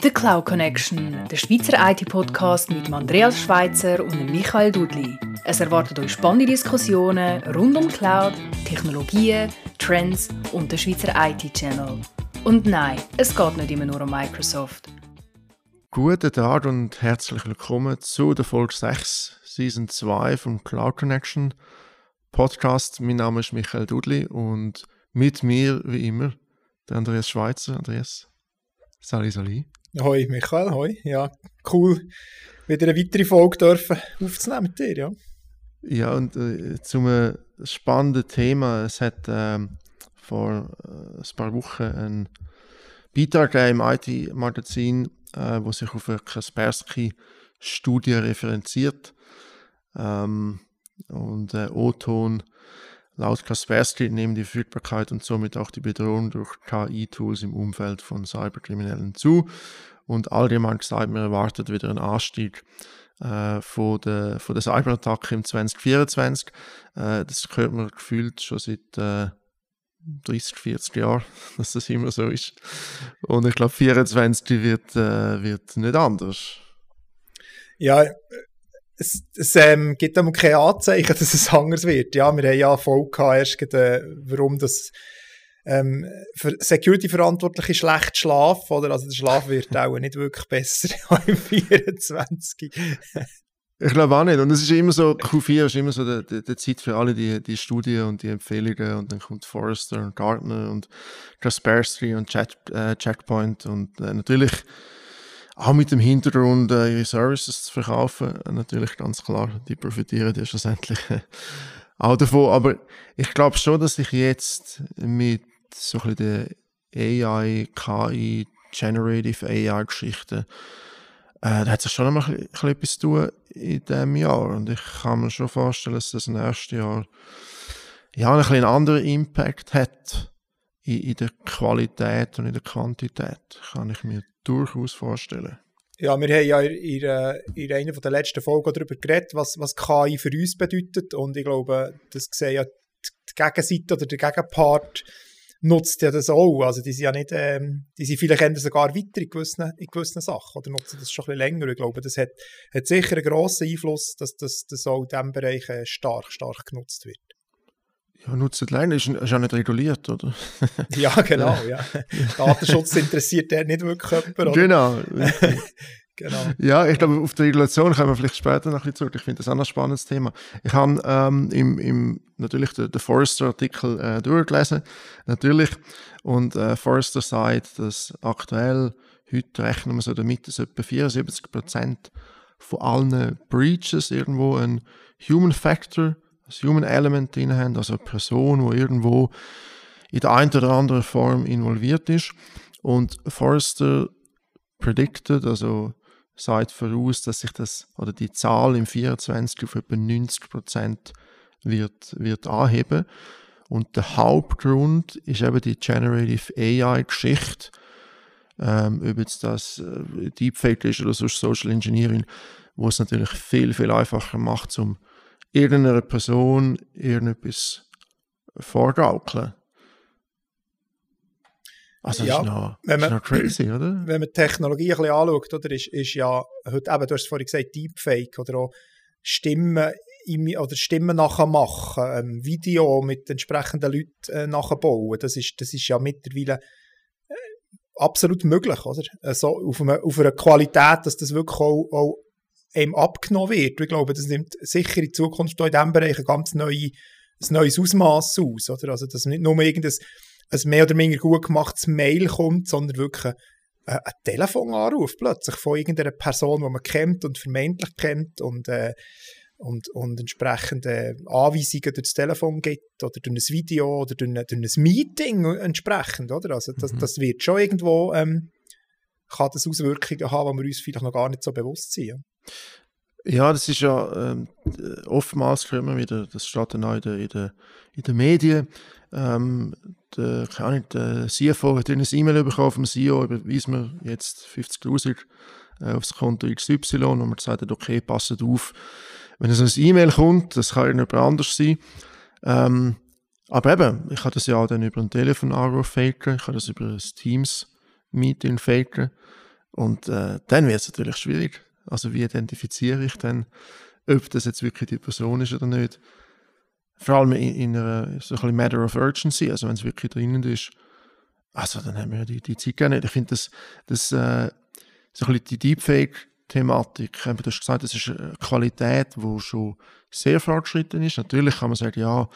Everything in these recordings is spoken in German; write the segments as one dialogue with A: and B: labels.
A: The Cloud Connection, der Schweizer IT-Podcast mit Andreas Schweitzer und Michael Dudli. Es erwartet euch spannende Diskussionen rund um Cloud, Technologien, Trends und den Schweizer IT-Channel. Und nein, es geht nicht immer nur um Microsoft.
B: Guten Tag und herzlich willkommen zu der Folge 6, Season 2 vom Cloud Connection Podcast. Mein Name ist Michael Dudli und mit mir, wie immer, der Andreas Schweitzer. Andreas, Sali Sali.
C: Hoi Michael, hoi. Ja, cool, wieder eine weitere Folge dürfen aufzunehmen mit dir, ja.
B: Ja, und äh, zum spannenden Thema. Es hat ähm, vor äh, ein paar Wochen ein Beitrag im IT-Magazin, äh, wo sich auf eine Kaspersky-Studie referenziert. Ähm, und äh, O-Ton laut Kaspersky nehmen die Verfügbarkeit und somit auch die Bedrohung durch KI-Tools im Umfeld von Cyberkriminellen zu. Und allgemein gesagt, man erwartet wieder einen Anstieg äh, von, der, von der Cyberattacke im 2024. Äh, das hört man gefühlt schon seit äh, 30, 40 Jahren, dass das immer so ist. Und ich glaube, 2024 wird, äh, wird nicht anders.
C: Ja, es, es ähm, gibt aber keine Anzeichen, dass es anders wird. Ja, wir haben ja Erfolg erst äh, warum das ähm, für Security-Verantwortliche schlecht schlafen, oder? Also der Schlaf wird auch nicht wirklich besser im 24.
B: Ich glaube auch nicht. Und es ist immer so, Q4 ist immer so der, der, der Zeit für alle die, die Studien und die Empfehlungen und dann kommt Forrester und Gartner und Kaspersky und Chat, äh, Checkpoint und äh, natürlich auch mit dem Hintergrund, äh, ihre Services zu verkaufen. Natürlich ganz klar, die profitieren ja schlussendlich äh, auch davon. Aber ich glaube schon, dass ich jetzt mit so ein bisschen der AI, KI, Generative AI-Geschichte, äh, da hat sich schon noch mal ein bisschen etwas zu tun in diesem Jahr. Und ich kann mir schon vorstellen, dass das nächste Jahr ja, ein bisschen einen anderen Impact hat in, in der Qualität und in der Quantität. Kann ich mir durchaus vorstellen.
C: Ja, wir haben ja in, in einer der letzten Folgen darüber geredet, was, was KI für uns bedeutet. Und ich glaube, das sehen ja die Gegenseite oder der Gegenpart nutzt ja das auch. Also die sind ja nicht, ähm, die sind vielleicht sogar weiter in gewissen, in gewissen Sachen oder nutzen das schon ein bisschen länger. Ich glaube, das hat, hat sicher einen grossen Einfluss, dass das, das auch in diesem Bereich äh, stark, stark genutzt wird.
B: Ja, nutzen alleine ist, ist ja nicht reguliert, oder?
C: ja, genau, ja. Datenschutz interessiert der nicht wirklich jemand, oder?
B: Genau. genau. Ja, ich glaube, auf die Regulation kommen wir vielleicht später noch ein bisschen zurück. Ich finde das auch ein spannendes Thema. Ich habe ähm, im, im, natürlich den, den Forrester-Artikel äh, durchgelesen, natürlich. Und äh, Forrester sagt, dass aktuell, heute rechnen wir so damit, dass etwa 74% von allen Breaches irgendwo einen Human Factor das Human Element drin haben, also eine Person, die irgendwo in der einen oder anderen Form involviert ist. Und Forrester predicted, also sagt voraus, dass sich das oder die Zahl im 24 auf etwa 90 Prozent wird, wird anheben. Und der Hauptgrund ist eben die Generative AI-Geschichte. Ähm, ob jetzt das äh, Deepfake ist oder sonst Social Engineering, wo es natürlich viel, viel einfacher macht, um irgendeiner Person irgendetwas vorgaukeln. Also das ja, ist, noch, wenn man, ist noch crazy, oder?
C: Wenn man Technologie ein bisschen anschaut, oder, ist, ist ja heute eben, du hast es vorhin gesagt, Deepfake oder auch Stimmen oder Stimmen nachmachen, ähm, Video mit entsprechenden Leuten äh, nachbauen, das ist, das ist ja mittlerweile äh, absolut möglich, oder? Also auf, eine, auf einer Qualität, dass das wirklich auch, auch einem abgenommen wird. Ich glaube, das nimmt sicher in Zukunft auch in diesem Bereich ein ganz neue, ein neues Ausmaß aus. Oder? Also, dass nicht nur irgendein ein mehr oder weniger gut gemachtes Mail kommt, sondern wirklich ein, ein Telefonanruf plötzlich von irgendeiner Person, die man kennt und vermeintlich kennt und, äh, und, und entsprechende Anweisungen durch das Telefon gibt oder durch ein Video oder durch, ein, durch ein Meeting entsprechend. Oder? Also das, mhm. das wird schon irgendwo, ähm, kann das Auswirkungen haben, die wir uns vielleicht noch gar nicht so bewusst sind.
B: Ja, das ist ja ähm, oftmals immer wieder, das steht dann auch in den in der, in der Medien. Ähm, der, keine Ahnung, der CFO hat ein E-Mail bekommen vom CEO, überweisen wir jetzt 50.000 äh, aufs Konto XY und man sagt, okay, passet auf. Wenn so ein E-Mail kommt, das kann irgendjemand anders sein. Ähm, aber eben, ich kann das ja auch dann über ein Telefonanruf faken, ich kann das über ein Teams-Meeting faken. Und äh, dann wird es natürlich schwierig. Also wie identifiziere ich dann, ob das jetzt wirklich die Person ist oder nicht? Vor allem in, in einer so ein Matter of Urgency, also wenn es wirklich drinnen ist, also dann haben wir die, die Zeit gar nicht. Ich finde, das, das äh, so ein bisschen die Deepfake-Thematik, du hast gesagt, das ist eine Qualität, die schon sehr fortgeschritten ist. Natürlich kann man sagen, ja,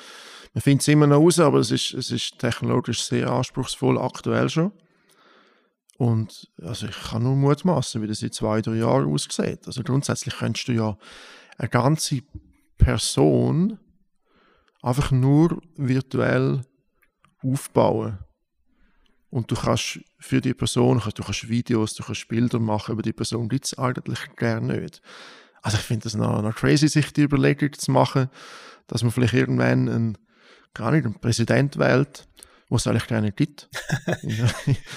B: man findet es immer noch raus, aber es ist, es ist technologisch sehr anspruchsvoll, aktuell schon. Und also ich kann nur mutmaßen, wie das in zwei, drei Jahren aussieht. Also grundsätzlich könntest du ja eine ganze Person einfach nur virtuell aufbauen. Und du kannst für die Person, du kannst Videos, du kannst Bilder machen über die Person, gibt es eigentlich gerne nicht. Also ich finde es noch, noch crazy, sich die Überlegung zu machen, dass man vielleicht irgendwann einen, gar nicht einen Präsident wählt, wo es eigentlich gar nicht gibt.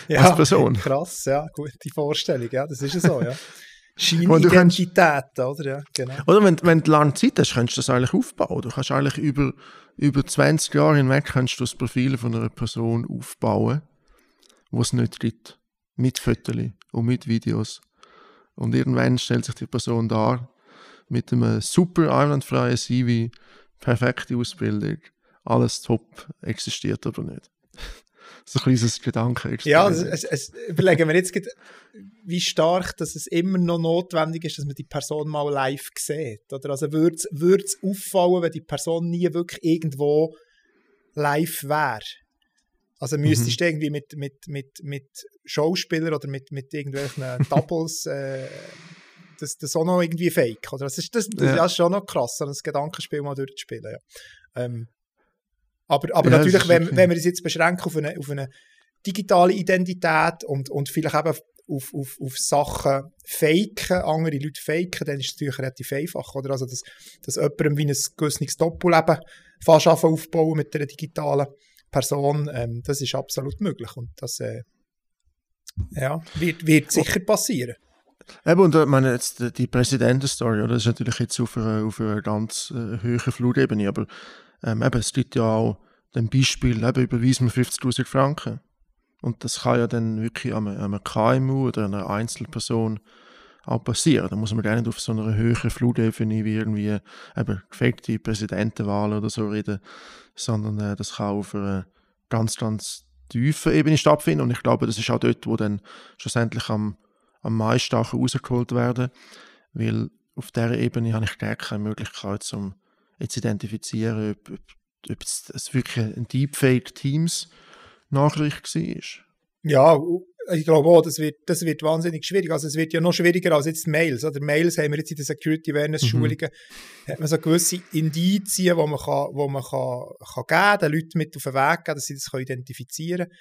C: ja, als Person. Krass, ja, gute Vorstellung, ja, das ist ja so, ja. Scheinidentität, oder? Ja, genau.
B: Oder wenn, wenn du lange Zeit hast, kannst du das eigentlich aufbauen. Du kannst eigentlich über, über 20 Jahre hinweg kannst du das Profil von einer Person aufbauen, wo es nicht gibt. Mit Fotos und mit Videos. Und irgendwann stellt sich die Person dar mit einem super einwandfreien CV, perfekte Ausbildung, alles top, existiert aber nicht. so ein kleines Gedanke.
C: Ja, es, es, es, überlegen wir jetzt, wie stark dass es immer noch notwendig ist, dass man die Person mal live sieht. Oder also würde es auffallen, wenn die Person nie wirklich irgendwo live wäre. Also müsstest mhm. du irgendwie mit, mit, mit, mit Schauspielern oder mit, mit irgendwelchen Doubles äh, das, das auch noch irgendwie fake. Oder? Das, ist, das, das, ja. ist schon noch krass, so ein Gedankenspiel mal durchzuspielen. Ja. Ähm, aber, aber ja, natürlich, wenn, okay. wenn wir uns jetzt beschränken auf eine, auf eine digitale Identität und, und vielleicht eben auf, auf, auf Sachen faken, andere Leute faken, dann ist es natürlich relativ einfach. Oder? Also, dass, dass jemandem wie ein gewisses Doppelleben fast aufbauen mit einer digitalen Person, ähm, das ist absolut möglich. Und das äh, ja, wird, wird sicher passieren.
B: Eben, und ich meine, jetzt die Präsidentenstory, oder? Das ist natürlich jetzt auf einer, auf einer ganz äh, hohen Flutebene, aber ähm, eben, es gibt ja auch ein Beispiel, eben überweisen wir 50'000 Franken. Und das kann ja dann wirklich an einem, KMU oder einer Einzelperson auch passieren. Da muss man gar nicht auf so einer höheren Flutebene wie irgendwie eben gefakte Präsidentenwahl oder so reden, sondern äh, das kann auf einer ganz, ganz tiefen Ebene stattfinden. Und ich glaube, das ist auch dort, wo dann schlussendlich am, am meisten rausgeholt werden, weil auf dieser Ebene habe ich gar keine Möglichkeit, um jetzt identifizieren, ob, ob, ob es wirklich ein Deepfake-Teams-Nachricht war.
C: Ja, ich glaube auch, das wird, das wird wahnsinnig schwierig. Also es wird ja noch schwieriger als jetzt Mails. Oder Mails haben wir jetzt in den Security Awareness Schulungen, mhm. hat man so gewisse Indizien, die man, kann, wo man kann, kann geben, den Leuten mit auf den Weg geben, dass sie das identifizieren können.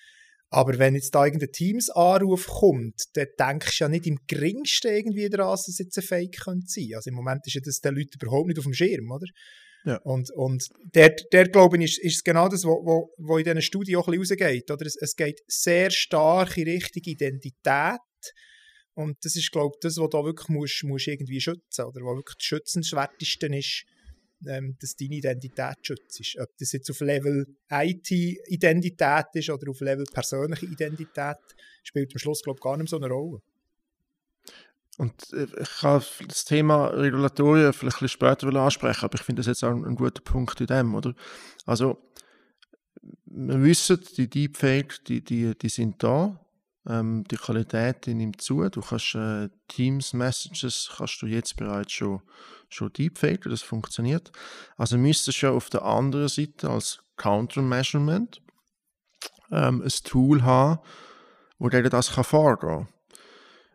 C: Aber wenn jetzt da irgendein Teams-Anruf kommt, dann denkst du ja nicht im geringsten irgendwie daran, dass es jetzt ein Fake könnte sein. Also im Moment ist ja das den Leuten überhaupt nicht auf dem Schirm, oder? Ja. Und, und der, der glaube ich, ist, ist genau das, was in diesen Studien auch ein bisschen rausgeht. Oder? Es, es geht sehr stark in Richtung Identität. Und das ist, glaube ich, das, was du wirklich musst, musst irgendwie schützen oder was wirklich das Schützenswerteste ist, ähm, dass deine Identität schützt. Ob das jetzt auf Level IT-Identität ist oder auf Level persönliche Identität, spielt am Schluss, glaube ich, gar nicht so eine Rolle.
B: Und äh, ich kann das Thema Regulatorien vielleicht ein später ansprechen, aber ich finde das jetzt auch ein, guter Punkt in dem, oder? Also, wir wissen, die Deepfake, die, die, die sind da. Ähm, die Qualität die nimmt zu. Du kannst äh, Teams-Messages kannst du jetzt bereits schon, schon deepfaken, das funktioniert. Also müsstest du ja auf der anderen Seite als Countermeasurement ähm, ein Tool haben, wo dir das kann vorgehen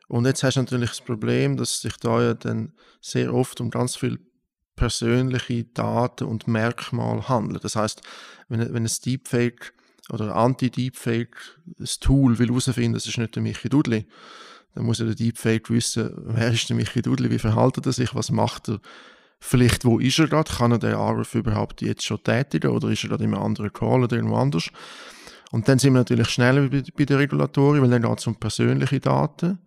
B: und jetzt hast du natürlich das Problem, dass sich da ja dann sehr oft um ganz viel persönliche Daten und Merkmale handelt. Das heißt, wenn, wenn ein Deepfake oder Anti-Deepfake das Tool will herausfinden, das ist nicht der Michi Dudley, dann muss ja der Deepfake wissen, wer ist der Michi Dudley, wie verhält er sich, was macht er, vielleicht wo ist er gerade, kann er den Anruf überhaupt jetzt schon tätigen oder ist er gerade in einem anderen Call oder irgendwo anders. Und dann sind wir natürlich schneller bei, bei den Regulatoren, weil dann geht es um persönliche Daten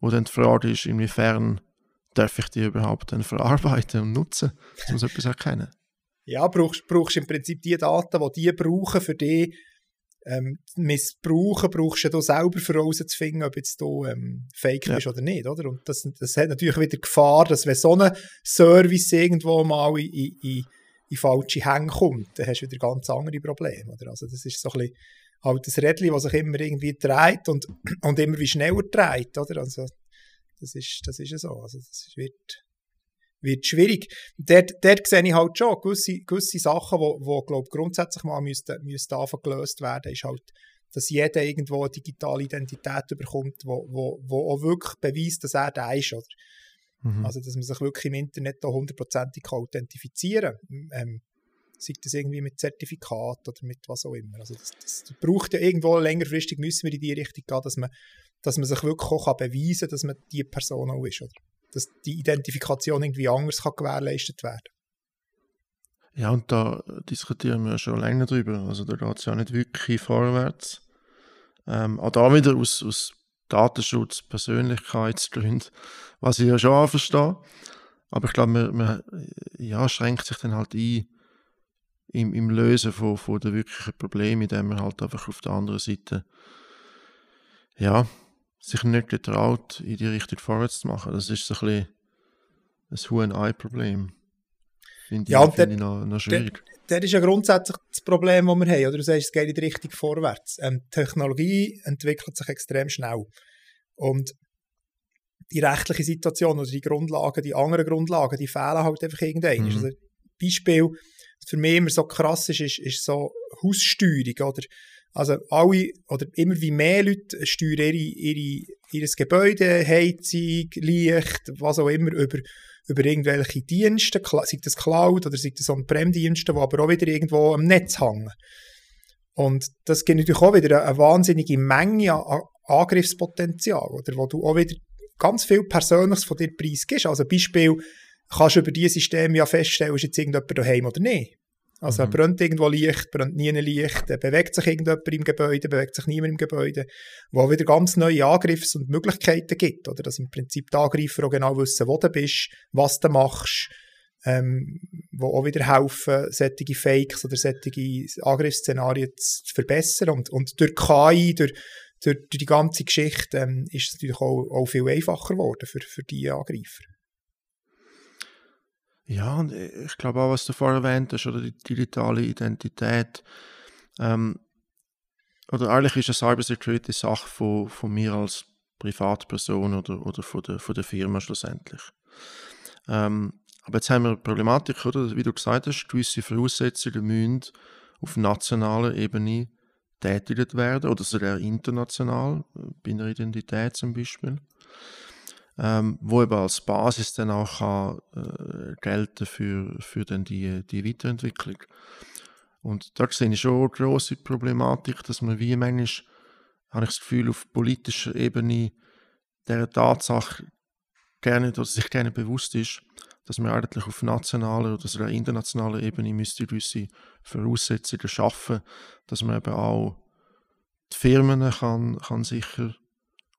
B: wo dann die Frage ist, inwiefern darf ich die überhaupt dann verarbeiten und nutzen, um so etwas erkennen.
C: Ja, brauchst, brauchst im Prinzip die Daten, die die brauchen, für die ähm, missbrauchen, brauchst du ja selber für rauszufinden, ob jetzt du ähm, fake ja. bist oder nicht, oder? Und das, das hat natürlich wieder Gefahr, dass wenn so ein Service irgendwo mal in, in, in falsche Hänge kommt, dann hast du wieder ganz andere Probleme, oder? Also das ist so ein bisschen halt das Rädchen, das sich immer irgendwie dreht und, und immer wie schneller dreht, oder? Also das ist, das ist ja so, also das wird wird schwierig. Dort, dort sehe ich halt schon gewisse, gewisse Sachen, die wo, wo, glaub, grundsätzlich mal müssten, müssten gelöst werden, ist halt, dass jeder irgendwo eine digitale Identität bekommt, wo, wo, wo auch wirklich beweist, dass er der ist. Oder? Mhm. Also, dass man sich wirklich im Internet da hundertprozentig authentifizieren kann. Ähm, sei das irgendwie mit Zertifikat oder mit was auch immer. Also das, das braucht ja irgendwo längerfristig, müssen wir in die Richtung gehen, dass man, dass man sich wirklich auch beweisen kann, dass man die Person auch ist. Oder? dass die Identifikation irgendwie anders kann gewährleistet werden
B: Ja, und da diskutieren wir schon länger drüber. Also da geht es ja nicht wirklich vorwärts. Ähm, auch da wieder aus, aus Datenschutz, Persönlichkeitsgründen, was ich ja schon verstehe. Aber ich glaube, man, man ja, schränkt sich dann halt ein im, im Lösen von, von den wirklichen Problemen, indem man halt einfach auf der anderen Seite ja, sich nicht getraut, in die Richtung vorwärts zu machen. Das ist so ein bisschen ein Huhn-Ei-Problem. Finde ja, ich, find ich noch, noch schwierig.
C: Das ist ja grundsätzlich das Problem, das wir haben. Oder du sagst, es geht in die Richtung vorwärts. Ähm, Technologie entwickelt sich extrem schnell. Und die rechtliche Situation oder die Grundlagen, die anderen Grundlagen, die fehlen halt einfach irgendwann. Mhm. Also, Beispiel, für mich immer so krass ist, ist, ist so Haussteuerung, oder? Also alle oder immer wie mehr Leute steuern ihre, ihre, ihr Gebäude, Heizung, Licht, was auch immer über, über irgendwelche Dienste, sei das Cloud oder sei das On-Prem-Dienste, die aber auch wieder irgendwo am Netz hängen. Und das gibt natürlich auch wieder eine, eine wahnsinnige Menge an Angriffspotenzial, oder, wo du auch wieder ganz viel Persönliches von dir preisgibst. Also Beispiel, kannst du über dieses System ja feststellen, ist jetzt irgendjemand daheim oder nicht. Also mhm. brennt irgendwo Licht, brennt nie ein Licht, bewegt sich irgendjemand im Gebäude, bewegt sich niemand im Gebäude, wo wieder ganz neue Angriffs- und Möglichkeiten gibt, oder dass im Prinzip die Angreifer auch genau wissen, wo du bist, was du machst, ähm, wo auch wieder helfen, solche Fakes oder solche Angriffsszenarien zu verbessern und, und durch KI, durch, durch, durch die ganze Geschichte ähm, ist es natürlich auch, auch viel einfacher geworden für, für die Angreifer.
B: Ja, und äh, ich glaube auch, was du vorher erwähnt hast, oder die digitale Identität. Ähm, oder eigentlich ist eine Cybersecurity Sache von, von mir als Privatperson oder, oder von, der, von der Firma schlussendlich. Ähm, aber jetzt haben wir eine Problematik, oder? Wie du gesagt hast, gewisse Voraussetzungen müssen auf nationaler Ebene tätigt werden oder sogar international, äh, bei einer Identität zum Beispiel ähm, wo eben als Basis dann auch kann, äh, gelten für, für dann die, die Weiterentwicklung. Und da sehe ich schon eine grosse Problematik, dass man wie manchmal, habe ich das Gefühl, auf politischer Ebene der Tatsache gerne oder sich gerne bewusst ist, dass man eigentlich auf nationaler oder sogar internationaler Ebene müsste gewisse Voraussetzungen schaffen, dass man eben auch die Firmen kann, kann sicher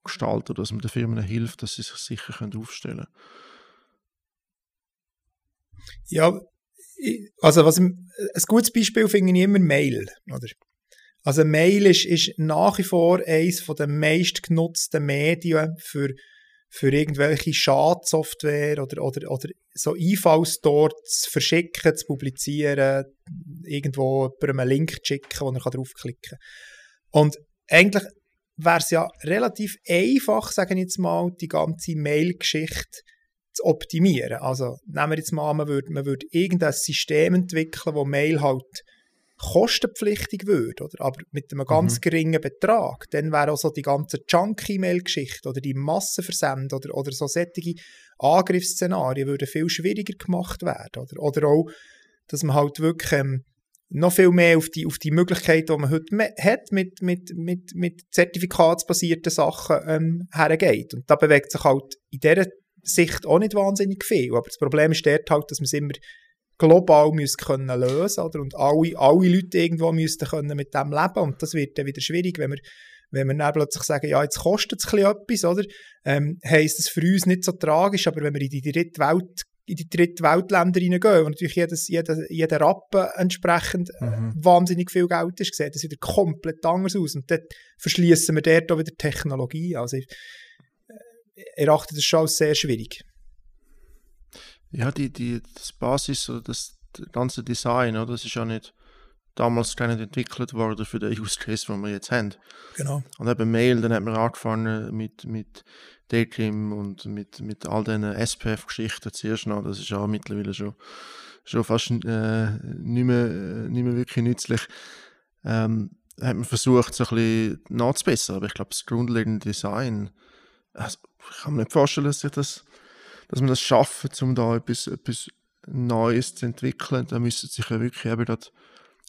B: gestalten, dass man den Firmen hilft, dass sie sich sicher aufstellen können.
C: Ja, also was, ein gutes Beispiel finde ich immer Mail. Oder? Also Mail ist, ist nach wie vor eines der meistgenutzten Medien für, für irgendwelche Schadsoftware oder, oder, oder so dort zu verschicken, zu publizieren, irgendwo bei einem Link zu schicken, wo er draufklicken kann. Und eigentlich wäre es ja relativ einfach, sagen jetzt mal, die ganze Mail-Geschichte zu optimieren. Also nehmen wir jetzt mal an, man würde, man würde irgendein System entwickeln, wo Mail halt kostenpflichtig würde, oder? aber mit einem ganz mhm. geringen Betrag, dann wäre auch so die ganze Junk-E-Mail-Geschichte oder die Massenversend oder, oder so solche Angriffsszenarien würden viel schwieriger gemacht werden. Oder, oder auch, dass man halt wirklich ähm, noch viel mehr auf die, auf die Möglichkeit, die man heute hat, mit, mit, mit, mit zertifikatsbasierten Sachen ähm, hergeht. Und da bewegt sich halt in dieser Sicht auch nicht wahnsinnig viel. Aber das Problem ist dort halt, dass man es immer global müssen können lösen oder? und alle, alle Leute irgendwo müssten können mit dem leben und das wird dann wieder schwierig, wenn wir wenn wir dann plötzlich sagen, ja, jetzt kostet es etwas, oder? Ähm, heisst das für uns nicht so tragisch, aber wenn wir in die dritte Welt in die dritte Weltländer reingehen, wo natürlich jedes, jeder, jeder Rappen entsprechend mhm. wahnsinnig viel Geld ist, sieht das wieder komplett anders aus. Und dort verschließen wir dort auch wieder Technologie. Also ich äh, erachte das schon als sehr schwierig.
B: Ja, die, die, das Basis oder das ganze Design, oder? das ist ja nicht damals gar nicht entwickelt worden für den Use Case, den wir jetzt haben.
C: Genau.
B: Und eben Mail, dann hat man angefangen mit, mit Daydream und mit, mit all diesen SPF-Geschichten zuerst noch. Das ist ja mittlerweile schon, schon fast äh, nicht, mehr, äh, nicht mehr wirklich nützlich. Ähm, hat man versucht, so ein bisschen nachzubessern. Aber ich glaube, das grundlegende Design, also, ich kann mir nicht vorstellen, dass, ich das, dass man das schafft, um da etwas, etwas Neues zu entwickeln. Da müssen sich ja wirklich eben dort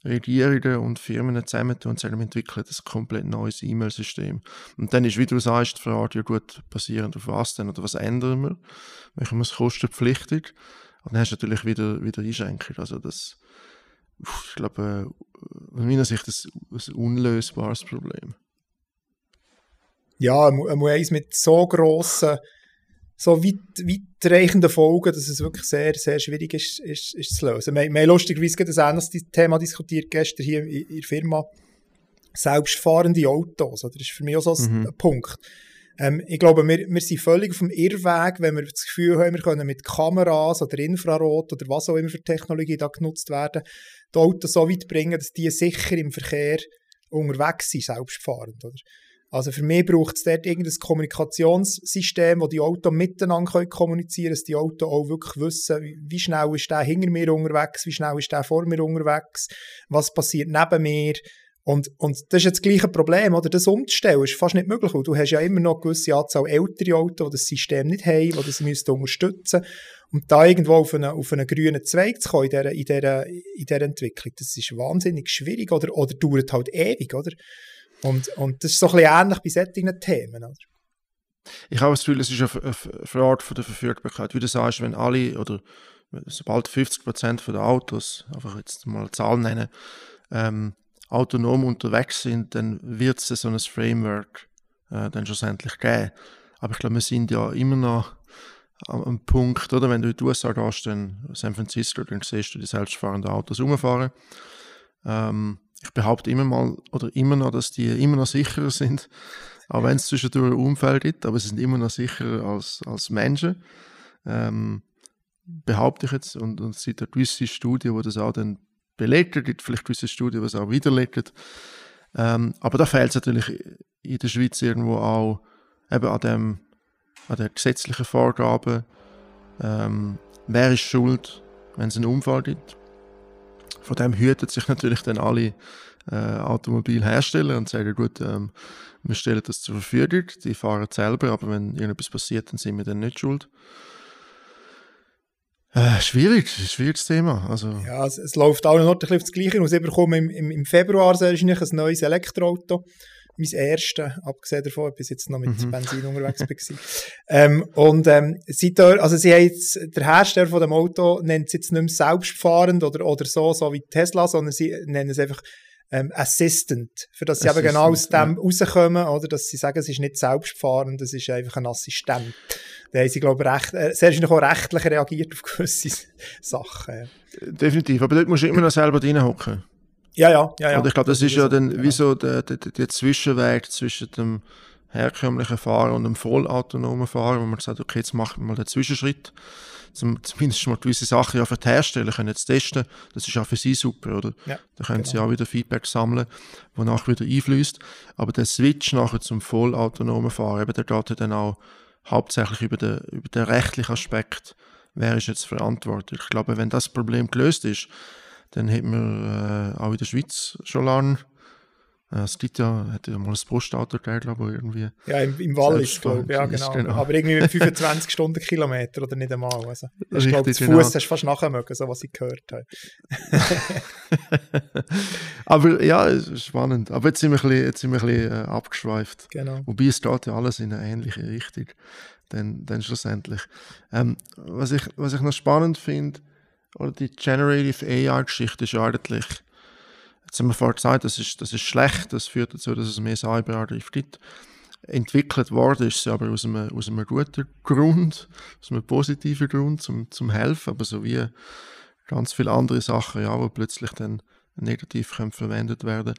B: Regierungen und Firmen zusammentun und sagen, wir entwickeln ein komplett neues E-Mail-System. Und dann ist, wie du sagst, die Frage, ja gut, basierend auf was denn oder was ändern wir? Machen wir es kostenpflichtig? Und dann hast du natürlich wieder, wieder Einschränkungen. Also das, ich glaube, äh, aus meiner Sicht ist ein unlösbares Problem.
C: Ja, man muss mit so grossen so weit, weitreichende Folgen, dass es wirklich sehr, sehr schwierig ist, ist, ist zu lösen. Wir, wir haben lustigerweise ein ähnliches Thema diskutiert gestern hier in, in der Firma. Selbstfahrende Autos, oder? Das ist für mich auch so ein mhm. Punkt. Ähm, ich glaube, wir, wir sind völlig auf dem Irrweg, wenn wir das Gefühl haben, wir können mit Kameras oder Infrarot oder was auch immer für Technologie da genutzt werden, die Autos so weit bringen, dass die sicher im Verkehr unterwegs sind, selbstfahrend, oder? Also für mich braucht es dort irgendein Kommunikationssystem, wo die Autos miteinander kommunizieren können, dass die Autos auch wirklich wissen, wie schnell ist der hinter mir unterwegs, wie schnell ist der vor mir unterwegs, was passiert neben mir. Und, und das ist jetzt das gleiche Problem, oder? Das umzustellen ist fast nicht möglich, weil du hast ja immer noch eine gewisse Anzahl ältere Autos, die das System nicht haben, die das müssen Und da irgendwo auf einen, auf einen grünen Zweig zu kommen in dieser, in, dieser, in dieser Entwicklung, das ist wahnsinnig schwierig, oder, oder dauert halt ewig, oder? Und, und das ist so ein bisschen ähnlich bei solchen Themen. Oder?
B: Ich habe das Gefühl, es ist eine Frage der Verfügbarkeit. Wie du sagst, wenn alle oder sobald 50% der Autos, einfach jetzt mal eine Zahl nennen, ähm, autonom unterwegs sind, dann wird es so ein Framework äh, dann schlussendlich geben. Aber ich glaube, wir sind ja immer noch am, am Punkt, oder? Wenn du in die USA gehst, dann San Francisco, dann siehst du die selbstfahrenden Autos rumfahren. Ähm, ich behaupte immer mal oder immer noch, dass die immer noch sicherer sind, auch wenn es zwischendurch ein Unfall gibt, aber sie sind immer noch sicherer als, als Menschen. Ähm, behaupte ich jetzt und, und es gibt eine gewisse Studien, wo das auch dann belegt wird, gibt vielleicht gewisse Studien, die es auch widerlegt. Ähm, aber da fehlt es natürlich in der Schweiz irgendwo auch eben an, dem, an der gesetzlichen Vorgaben, ähm, wer ist schuld, wenn es einen Unfall gibt von dem hüten sich natürlich dann alle äh, Automobilhersteller und sagen, gut, ähm, wir stellen das zur Verfügung, die fahren selber, aber wenn irgendetwas passiert, dann sind wir dann nicht schuld. Äh, schwierig, schwieriges Thema. Also.
C: Ja, es, es läuft bisschen auf das Gleiche aus. Ich bekomme im, im, im Februar sehr ein neues Elektroauto mein erstes, abgesehen davon, bis jetzt noch mit mhm. Benzin unterwegs war. ähm, und ähm, sie, also sie haben jetzt, der Hersteller von dem Auto nennt es jetzt nicht mehr selbstfahrend oder, oder so, so wie Tesla, sondern sie nennen es einfach ähm, Assistant, für dass sie Assistant, eben genau aus dem ja. rauskommen, oder dass sie sagen, es ist nicht selbstfahrend, es ist einfach ein Assistent. Da haben sie, glaube ich, recht, äh, sehr auch rechtlich reagiert auf gewisse Sachen.
B: Definitiv, aber dort musst du immer noch selber reinhocken.
C: Ja, ja, ja. ja.
B: Und ich glaube, das, das ist ja dann wie so der, der, der Zwischenweg zwischen dem herkömmlichen Fahrer und dem vollautonomen Fahrer, wo man sagt, okay, jetzt machen wir mal den Zwischenschritt, zum, zumindest mal gewisse Sachen ja für die Hersteller können jetzt testen, das ist auch für sie super, oder? Ja, da können genau. sie auch wieder Feedback sammeln, wonach wieder einfließt. Aber der Switch nachher zum vollautonomen Fahrer, eben, der geht dann auch hauptsächlich über den, über den rechtlichen Aspekt, wer ist jetzt verantwortlich. Ich glaube, wenn das Problem gelöst ist, dann hat man äh, auch in der Schweiz schon lange. Äh, es gibt ja, hat ja mal ein gegeben, glaube ich, irgendwie.
C: Ja, im, im Wallis, glaube ich, ja, genau. genau. Aber irgendwie mit 25 Stundenkilometer oder nicht einmal. Also, ich glaube, zu Fuß genau. hast du fast nachher mögen, so was ich gehört habe.
B: Aber ja, spannend. Aber jetzt sind wir ein bisschen, jetzt sind wir ein bisschen äh, abgeschweift.
C: Genau.
B: Wobei es geht ja alles in eine ähnliche Richtung. Dann, dann schlussendlich. Ähm, was, ich, was ich noch spannend finde, oder die Generative AI-Geschichte ist ja eigentlich, jetzt haben wir vorher gesagt, das ist, das ist schlecht, das führt dazu, dass es mehr Cyberangriffe gibt. entwickelt worden ist sie aber aus einem, aus einem guten Grund, aus einem positiven Grund zum, zum Helfen, aber so wie ganz viele andere Sachen, ja, wo plötzlich dann negativ können verwendet werden.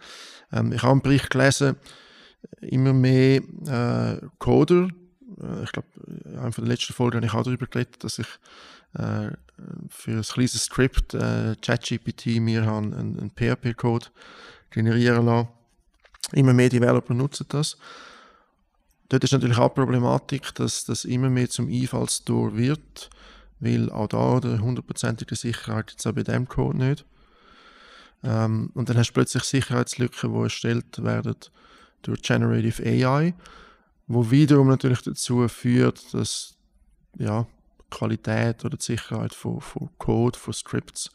B: Ähm, ich habe einen Bericht gelesen, immer mehr äh, Coder, äh, ich glaube, in einer der letzten Folgen habe ich auch darüber geredet, dass ich äh, für ein kleines Skript äh, ChatGPT mir einen, einen PHP-Code generieren lassen. Immer mehr Developer nutzen das. Dort ist natürlich auch die Problematik, dass das immer mehr zum Einfallstor wird, weil auch da der hundertprozentige Sicherheit jetzt auch bei dem Code nicht. Ähm, und dann hast du plötzlich Sicherheitslücken, die erstellt werden durch Generative AI, wo wiederum natürlich dazu führt, dass ja, Qualität oder die Sicherheit von, von Code, von Scripts,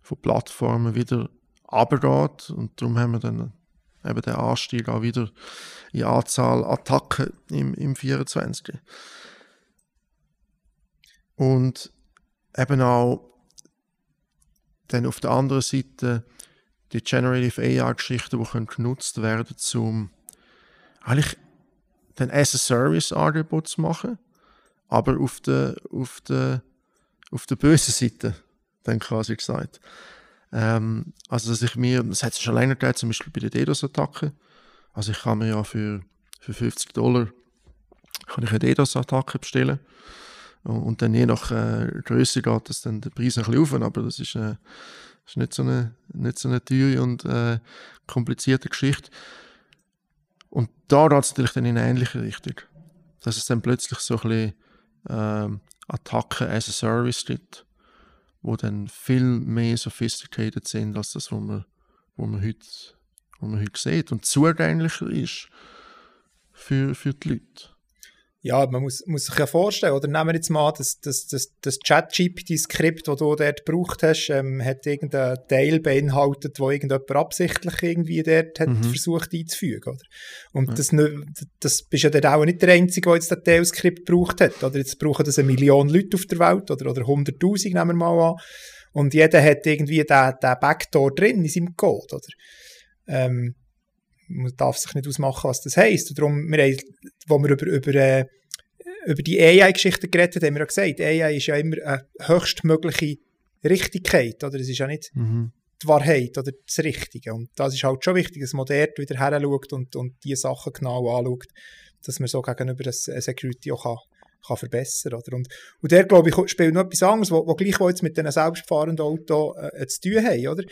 B: von Plattformen wieder abgeht. Und darum haben wir dann eben den Anstieg auch wieder in Anzahl Attacken im, im 24. Und eben auch dann auf der anderen Seite die Generative AI-Geschichten, die können genutzt werden, um eigentlich den as-a-Service-Angebot zu machen, aber auf der, auf der, auf der bösen Seite, dann quasi gesagt. Ähm, also, dass ich mir, das hat es schon länger gegeben, zum Beispiel bei der DDoS-Attacke. Also, ich kann mir ja für, für 50 Dollar kann ich eine DDoS-Attacke bestellen. Und dann je nach äh, Größe geht das dann der Preis ein bisschen auf, aber das ist, äh, ist nicht, so eine, nicht so eine teure und äh, komplizierte Geschichte. Und da geht es natürlich dann in eine ähnliche Richtung. Dass es dann plötzlich so ein bisschen ähm, Attacken as a Service gibt wo dann viel mehr sophisticated sind als das, was man, was man, heute, was man heute sieht und zugänglicher ist für, für die Leute.
C: Ja, man muss, muss sich ja vorstellen, oder nehmen wir jetzt mal das, das, das, das Chat-GPT-Skript, das du dort gebraucht hast, ähm, hat irgendeinen Teil beinhaltet, wo irgendjemand absichtlich irgendwie dort hat mhm. versucht einzufügen, oder? Und ja. das, das bist ja dann auch nicht der Einzige, der jetzt das Teilskript gebraucht hat, oder? Jetzt brauchen das eine Million Leute auf der Welt, oder, oder 100'000, nehmen wir mal an. Und jeder hat irgendwie den, den Backdoor drin in seinem Code, oder? Ähm, man darf sich nicht ausmachen, was das heisst. Und darum, wir haben, wo wir über, über, äh, über die AI-Geschichte geredet haben, haben wir ja gesagt, AI ist ja immer eine höchstmögliche Richtigkeit, oder? Es ist ja nicht mhm. die Wahrheit oder das Richtige. Und das ist halt schon wichtig, dass man dort wieder her schaut und, und diese Sachen genau anschaut, dass man so gegenüber der Security auch kann, kann verbessern oder? Und, und der, glaube ich, spielt noch etwas anderes, was gleichwohl jetzt mit diesen selbstfahrenden Autos äh, zu tun haben, oder?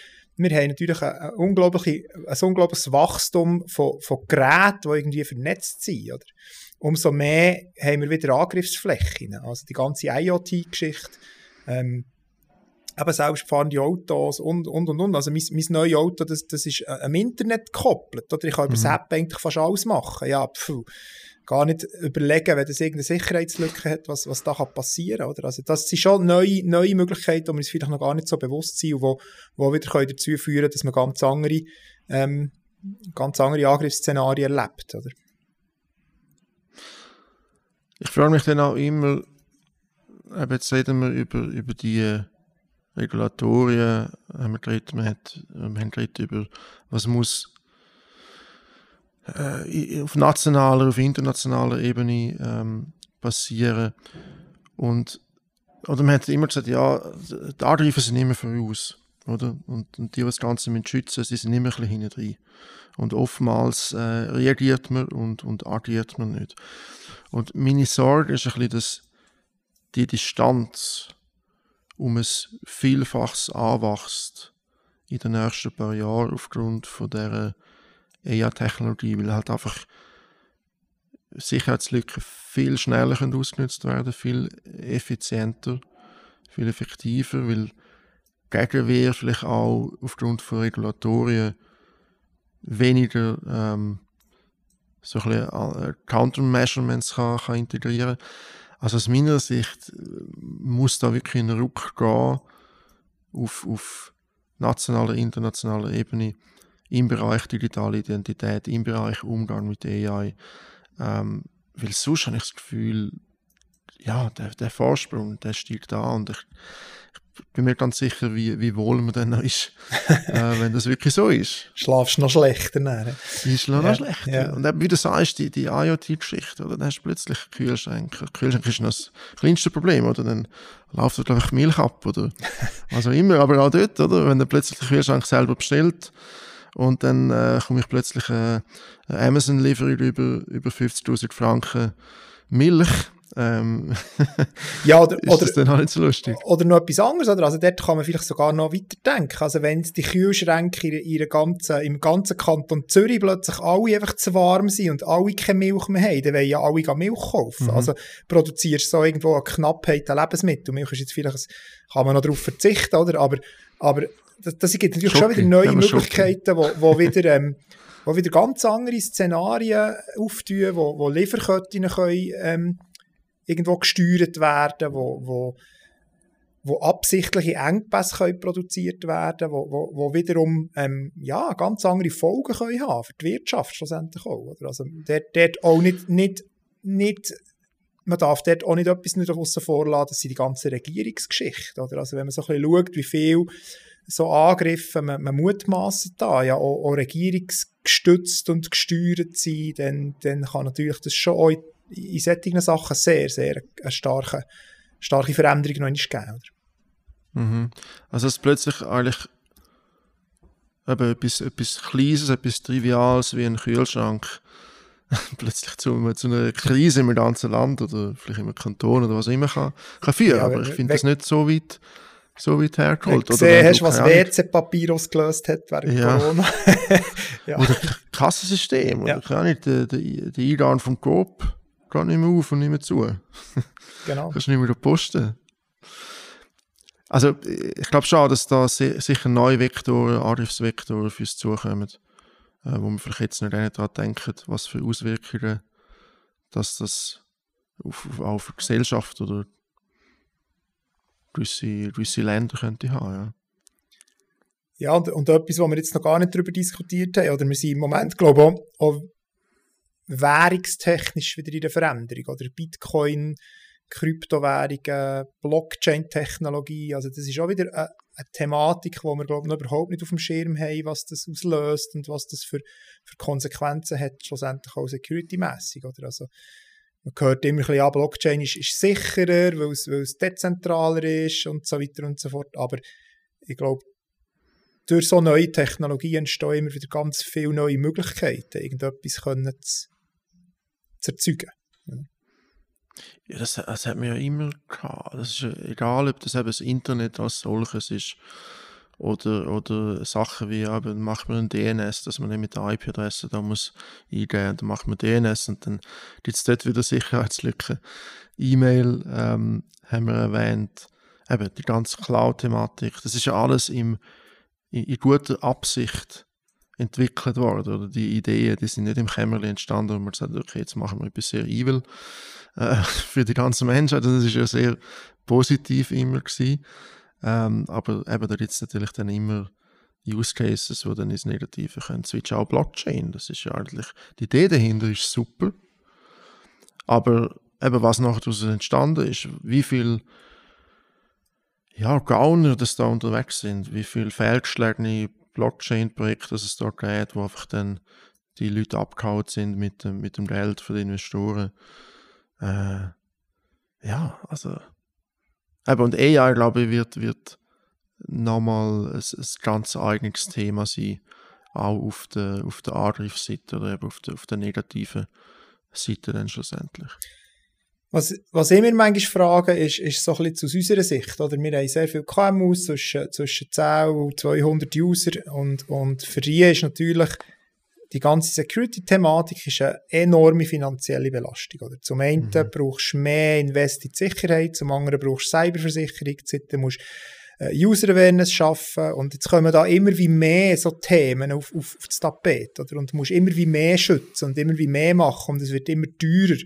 C: wir haben natürlich ein, ein, unglaubliche, ein unglaubliches Wachstum von, von Geräten, die irgendwie vernetzt sind. Oder? Umso mehr haben wir wieder Angriffsflächen. Also die ganze IoT-Geschichte, ähm, eben selbstfahrende Autos und, und, und, und. Also mein, mein neues Auto, das, das ist am Internet gekoppelt. Oder ich kann mhm. über das App eigentlich fast alles machen. Ja, pfuh gar nicht überlegen, wenn das irgendeine Sicherheitslücke hat, was, was da kann passieren kann. Also das sind schon neue, neue Möglichkeiten, die wir uns vielleicht noch gar nicht so bewusst sind und wo, wo wieder können dazu führen dass man ganz andere, ähm, ganz andere Angriffsszenarien erlebt. Oder?
B: Ich frage mich dann auch immer, eben jetzt reden wir über, über die Regulatorien, haben wir geredet, wir haben geredet über, was muss äh, auf nationaler, auf internationaler Ebene ähm, passieren. Und oder man hat immer gesagt, ja, die Angreifer sind immer voraus. Oder? Und, und die, die das Ganze mit schützen, sie sind immer ein bisschen hinten drin. Und oftmals äh, reagiert man und, und agiert man nicht. Und meine Sorge ist ein bisschen, dass die Distanz um ein Vielfaches anwächst in den nächsten paar Jahren aufgrund von dieser AI-Technologie, weil halt einfach Sicherheitslücken viel schneller ausgenutzt werden, viel effizienter, viel effektiver, weil Gegenwehr vielleicht auch aufgrund von Regulatorien weniger ähm, so ein bisschen äh, Countermeasurements kann, kann integrieren. Also aus meiner Sicht äh, muss da wirklich ein Ruck gehen auf, auf nationaler, internationaler Ebene im Bereich digitale Identität, im Bereich Umgang mit AI. Ähm, weil sonst habe ich das Gefühl, ja, der, der Vorsprung, der steigt an und ich, ich bin mir ganz sicher, wie, wie wohl man dann noch ist, äh, wenn das wirklich so ist.
C: Schlafst noch schlechter dann.
B: Ich schlafe ja, noch schlechter. Ja. Und eben, wie du sagst, die, die IoT-Geschichte, oder? Dann hast du plötzlich Kühlschränke. Kühlschrank ist noch das kleinste Problem, oder? Dann läuft dort einfach Milch ab, oder? Also immer, aber auch dort, oder? Wenn du plötzlich den Kühlschrank selber bestellt, und dann äh, komme ich plötzlich äh, Amazon-Lieferung über, über 50.000 Franken Milch ähm,
C: ja, oder,
B: ist das dann nicht so lustig.
C: Oder noch etwas anderes, oder? Also dort kann man vielleicht sogar noch weiterdenken. Also wenn die Kühlschränke in, in ganzen, im ganzen Kanton Zürich plötzlich alle einfach zu warm sind und alle keine Milch mehr haben, dann wollen ja alle Milch kaufen. Mhm. Also produzierst du so irgendwo eine Knappheit an Lebensmitteln. Milch ist jetzt vielleicht, kann man noch darauf verzichten, oder? Aber, aber das, das gibt natürlich Schocki. schon wieder neue Möglichkeiten, wo, wo wieder... Ähm, wo wieder ganz andere Szenarien auftun, wo, wo Lieferketten können, ähm, irgendwo gesteuert werden, wo, wo, wo absichtliche Engpässe können produziert werden wo, wo, wo wiederum ähm, ja, ganz andere Folgen können haben für die Wirtschaft schlussendlich auch. Oder? Also dort, dort auch nicht, nicht, nicht man darf dort auch nicht etwas nicht aussen vorladen, das sind die ganze Regierungsgeschichte. Oder? Also wenn man so ein bisschen schaut, wie viel so Angriffe man, man mutmaßen da, ja auch, auch regierungsgestützt und gesteuert sein, dann, dann kann natürlich das schon auch in solchen Sachen sehr, sehr eine starke, starke Veränderung noch nicht geben.
B: Mhm. Also es plötzlich eigentlich eben etwas, etwas Kleines, etwas Triviales wie ein Kühlschrank plötzlich zu, zu einer Krise im ganzen Land oder vielleicht im Kanton oder was immer kann, kann führen. Ja, aber ich finde das nicht so weit, so weit hergeholt.
C: Gesehen hast, was WC-Papier ausgelöst hat während ja. Corona.
B: ja. Oder Kassensystem, oder ja. kann nicht, der, der, der Eingang vom Coop geht nicht mehr auf und nicht mehr zu.
C: Genau.
B: Kannst nicht mehr posten. Also, ich glaube schon, dass da sicher neue Vektoren, Angriffsvektoren für uns zukommen, äh, wo man vielleicht jetzt nicht daran denken, was für Auswirkungen dass das auf, auf, auf die Gesellschaft oder gewisse, gewisse Länder könnte haben. Ja.
C: Ja, und, und etwas, wo wir jetzt noch gar nicht darüber diskutiert haben, oder wir sind im Moment, glaube ich, auch, auch währungstechnisch wieder in der Veränderung. Oder Bitcoin, Kryptowährungen, Blockchain-Technologie. Also das ist auch wieder eine, eine Thematik, die wir glaube ich, noch überhaupt nicht auf dem Schirm haben, was das auslöst und was das für, für Konsequenzen hat, schlussendlich auch security-mässig. Also man hört immer ein bisschen, ja, Blockchain ist, ist sicherer, weil es, weil es dezentraler ist und so weiter und so fort. Aber ich glaube, durch so neue Technologien entstehen immer wieder ganz viele neue Möglichkeiten, irgendetwas können zu zu erzeugen.
B: Ja, das, das hat man ja immer gehabt. Das ist egal, ob das eben das Internet als solches ist oder, oder Sachen wie, eben, macht man ein DNS, dass man nicht mit der IP-Adresse da muss eingeben, dann macht man DNS und dann gibt es dort wieder Sicherheitslücken. E-Mail ähm, haben wir erwähnt, eben die ganze Cloud-Thematik, das ist ja alles im, in, in guter Absicht entwickelt worden. Oder die Ideen, die sind nicht im Kämmerlein entstanden, wo man sagt, okay, jetzt machen wir etwas sehr evil äh, für die ganze Menschheit. Das ist ja sehr positiv immer gewesen. Ähm, aber eben, da gibt es natürlich dann immer Use Cases, die dann ins Negative können switchen. Auch Blockchain, das ist ja eigentlich, die Idee dahinter ist super. Aber eben, was nachher daraus entstanden ist, wie viel ja, Gauner das da unterwegs sind, wie viel fehlgeschlagene Blockchain-Projekt, das es da gibt, wo einfach dann die Leute abgehauen sind mit dem, mit dem Geld von den Investoren. Äh, ja, also. Eben, und AI, glaube ich, wird, wird nochmal ein, ein ganz eigenes Thema sein, auch auf der, auf der Angriffsseite oder eben auf der, auf der negativen Seite dann schlussendlich.
C: Was, was ich mir manchmal frage, ist, ist so ein bisschen aus unserer Sicht, oder? Wir haben sehr viele KMUs, zwischen, zwischen 10 und 200 User, und, und für die ist natürlich die ganze Security-Thematik ist eine enorme finanzielle Belastung, oder? Zum einen mhm. brauchst du mehr Invest in die Sicherheit, zum anderen brauchst du Cyberversicherung, zum musst äh, User-Awareness schaffen, und jetzt kommen da immer wie mehr so Themen auf, auf, auf das Tapet, oder? Und du musst immer wie mehr schützen und immer wie mehr machen, und es wird immer teurer.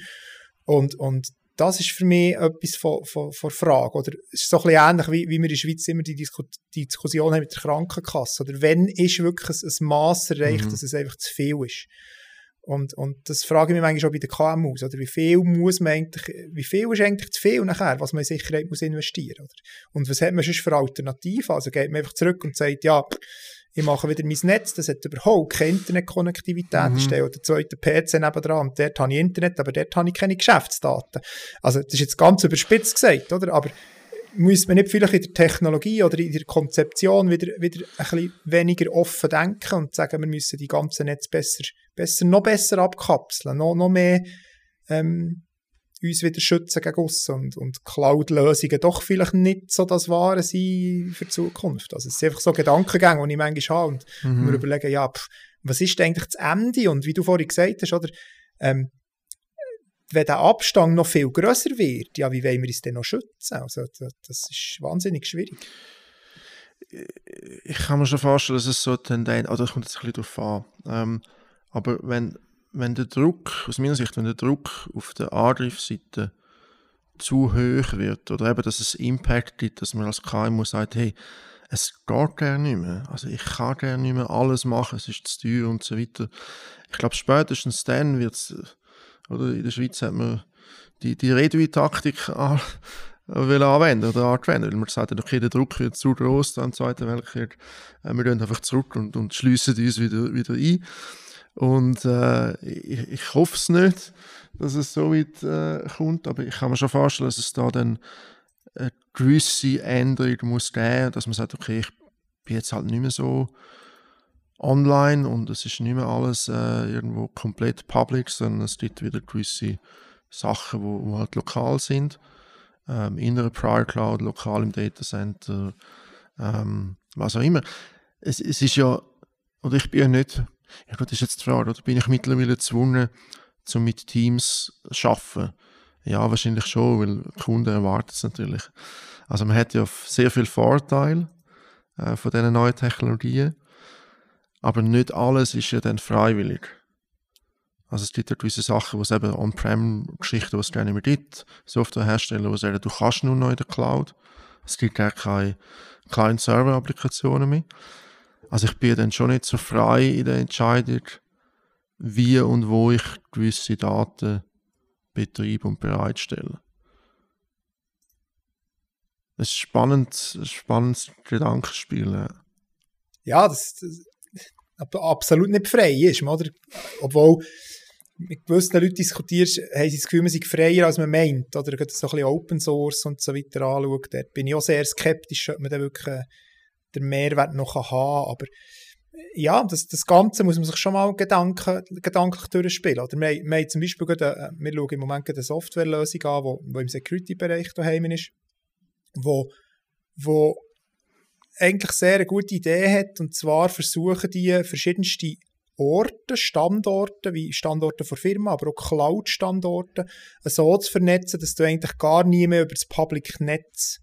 C: Und, und das ist für mich etwas von, von, von Frage. Oder es ist so ein bisschen ähnlich, wie, wie wir in der Schweiz immer die, Disku die Diskussion haben mit der Krankenkasse. Oder wenn ist wirklich ein, ein Mass erreicht, mhm. dass es einfach zu viel ist. Und, und das frage ich mich manchmal schon bei den KMUs, oder wie viel muss man eigentlich, wie viel ist eigentlich zu viel nachher, was man in Sicherheit muss investieren, oder? Und was hat man sonst für Alternativen? Also geht man einfach zurück und sagt, ja, ich mache wieder mein Netz, das hat überhaupt keine Internetkonnektivität, mhm. ich stelle den zweiten PC nebenan und dort habe ich Internet, aber dort habe ich keine Geschäftsdaten. Also das ist jetzt ganz überspitzt gesagt, oder? Aber muss man nicht vielleicht in der Technologie oder in der Konzeption wieder, wieder ein bisschen weniger offen denken und sagen, wir müssen die ganzen Netze besser, besser, noch besser abkapseln, noch, noch mehr ähm, uns wieder schützen gegen aussen und, und Cloud-Lösungen doch vielleicht nicht so das Wahre sein für die Zukunft. Also es sind einfach so Gedankengänge, die ich manchmal habe und mhm. mir überlegen, ja, pff, was ist eigentlich das Ende? Und wie du vorhin gesagt hast, oder, ähm, wenn der Abstand noch viel größer wird, ja, wie wollen wir uns denn noch schützen? Also das, das ist wahnsinnig schwierig.
B: Ich kann mir schon vorstellen, dass es so Tendenz, oder das kommt jetzt ein bisschen darauf an, ähm, aber wenn wenn der Druck, aus meiner Sicht, wenn der Druck auf der Angriffsseite zu hoch wird oder eben, dass es Impact gibt, dass man als KMU sagt, hey, es geht gar nicht mehr. Also ich kann gar nicht mehr alles machen, es ist zu teuer und so weiter. Ich glaube, spätestens dann wird es, oder in der Schweiz hat man die, die Redui-Taktik an, anwenden oder anwenden, weil man sagt, okay, der Druck wird zu groß am Zweiten Weltkrieg, äh, wir gehen einfach zurück und, und schließen uns wieder, wieder ein. Und äh, ich, ich hoffe es nicht, dass es so weit äh, kommt, aber ich kann mir schon vorstellen, dass es da dann eine gewisse Änderung muss geben, dass man sagt, okay, ich bin jetzt halt nicht mehr so online und es ist nicht mehr alles äh, irgendwo komplett public, sondern es gibt wieder gewisse Sachen, wo, wo halt lokal sind. Ähm, in einer Prior Cloud, lokal im Datacenter, ähm, was auch immer. Es, es ist ja, oder ich bin ja nicht ja gut, das ist jetzt die Frage, oder bin ich mittlerweile gezwungen, zu mit Teams zu arbeiten? Ja, wahrscheinlich schon, weil Kunden erwarten es natürlich. Also man hat ja sehr viel Vorteil äh, von diesen neuen Technologien, aber nicht alles ist ja dann freiwillig. Also es gibt ja gewisse Sachen, wo es eben On-Prem-Geschichten, die es gerne mehr gibt, Softwarehersteller, die sagen, du kannst nur noch in der Cloud. Es gibt gar keine Client-Server-Applikationen mehr. Also ich bin dann schon nicht so frei in der Entscheidung, wie und wo ich gewisse Daten betreibe und bereitstelle. Es ist spannend, ein spannendes Gedankenspiel.
C: Ja, das, das absolut nicht frei ist, oder? Obwohl mit gewissen Leuten diskutierst, haben sie das Gefühl, man sei freier, als man meint. Oder gerade so ein bisschen Open Source und so weiter anschaut. Dort bin ich auch sehr skeptisch, ob man da wirklich den Mehrwert noch haben Aber ja, das, das Ganze muss man sich schon mal Gedanken, gedanklich durchspielen. Oder wir, wir haben zum Beispiel gerade, äh, wir schauen im Moment eine Softwarelösung an, die im Security-Bereich daheim ist, wo, wo eigentlich sehr eine gute Idee hat, und zwar versuchen die verschiedenste Orte, Standorte, wie Standorte von Firmen, aber auch Cloud-Standorte, so zu vernetzen, dass du eigentlich gar nie mehr über das Public-Netz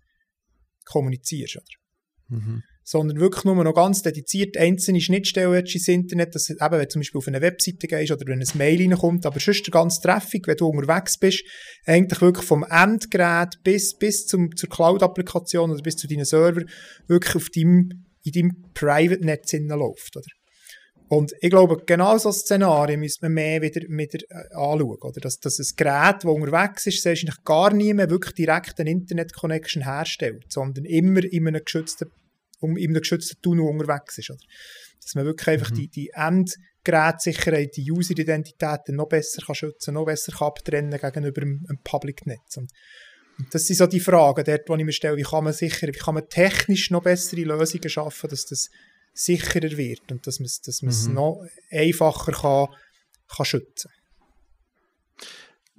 C: kommunizierst. Oder? Mhm sondern wirklich nur noch ganz dediziert einzelne Schnittstellen ins Internet, dass eben, wenn du zum Beispiel auf eine Webseite gehst oder wenn ein Mail reinkommt, aber sonst der ganze Traffic, wenn du unterwegs bist, eigentlich wirklich vom Endgerät bis, bis zum, zur Cloud-Applikation oder bis zu deinen Server wirklich auf deinem, in deinem Private-Netz läuft, oder? Und ich glaube, genau so Szenarien müsste man mehr wieder, wieder äh, anschauen. Oder? Dass, dass ein Gerät, das unterwegs ist, selbst gar nie mehr wirklich direkt eine Internet-Connection herstellt, sondern immer in einem geschützten um in einem geschützten Tunnel unterwegs ist. Oder? Dass man wirklich einfach mhm. die, die Endgerätsicherheit, die User-Identitäten noch besser kann schützen noch besser kann abtrennen gegenüber dem, dem Public-Netz. Und, und, das sind so die Fragen, dort, wo ich mir stelle, wie kann man sicher, wie kann man technisch noch bessere Lösungen schaffen, dass das sicherer wird und dass man es dass mhm. noch einfacher kann, kann schützen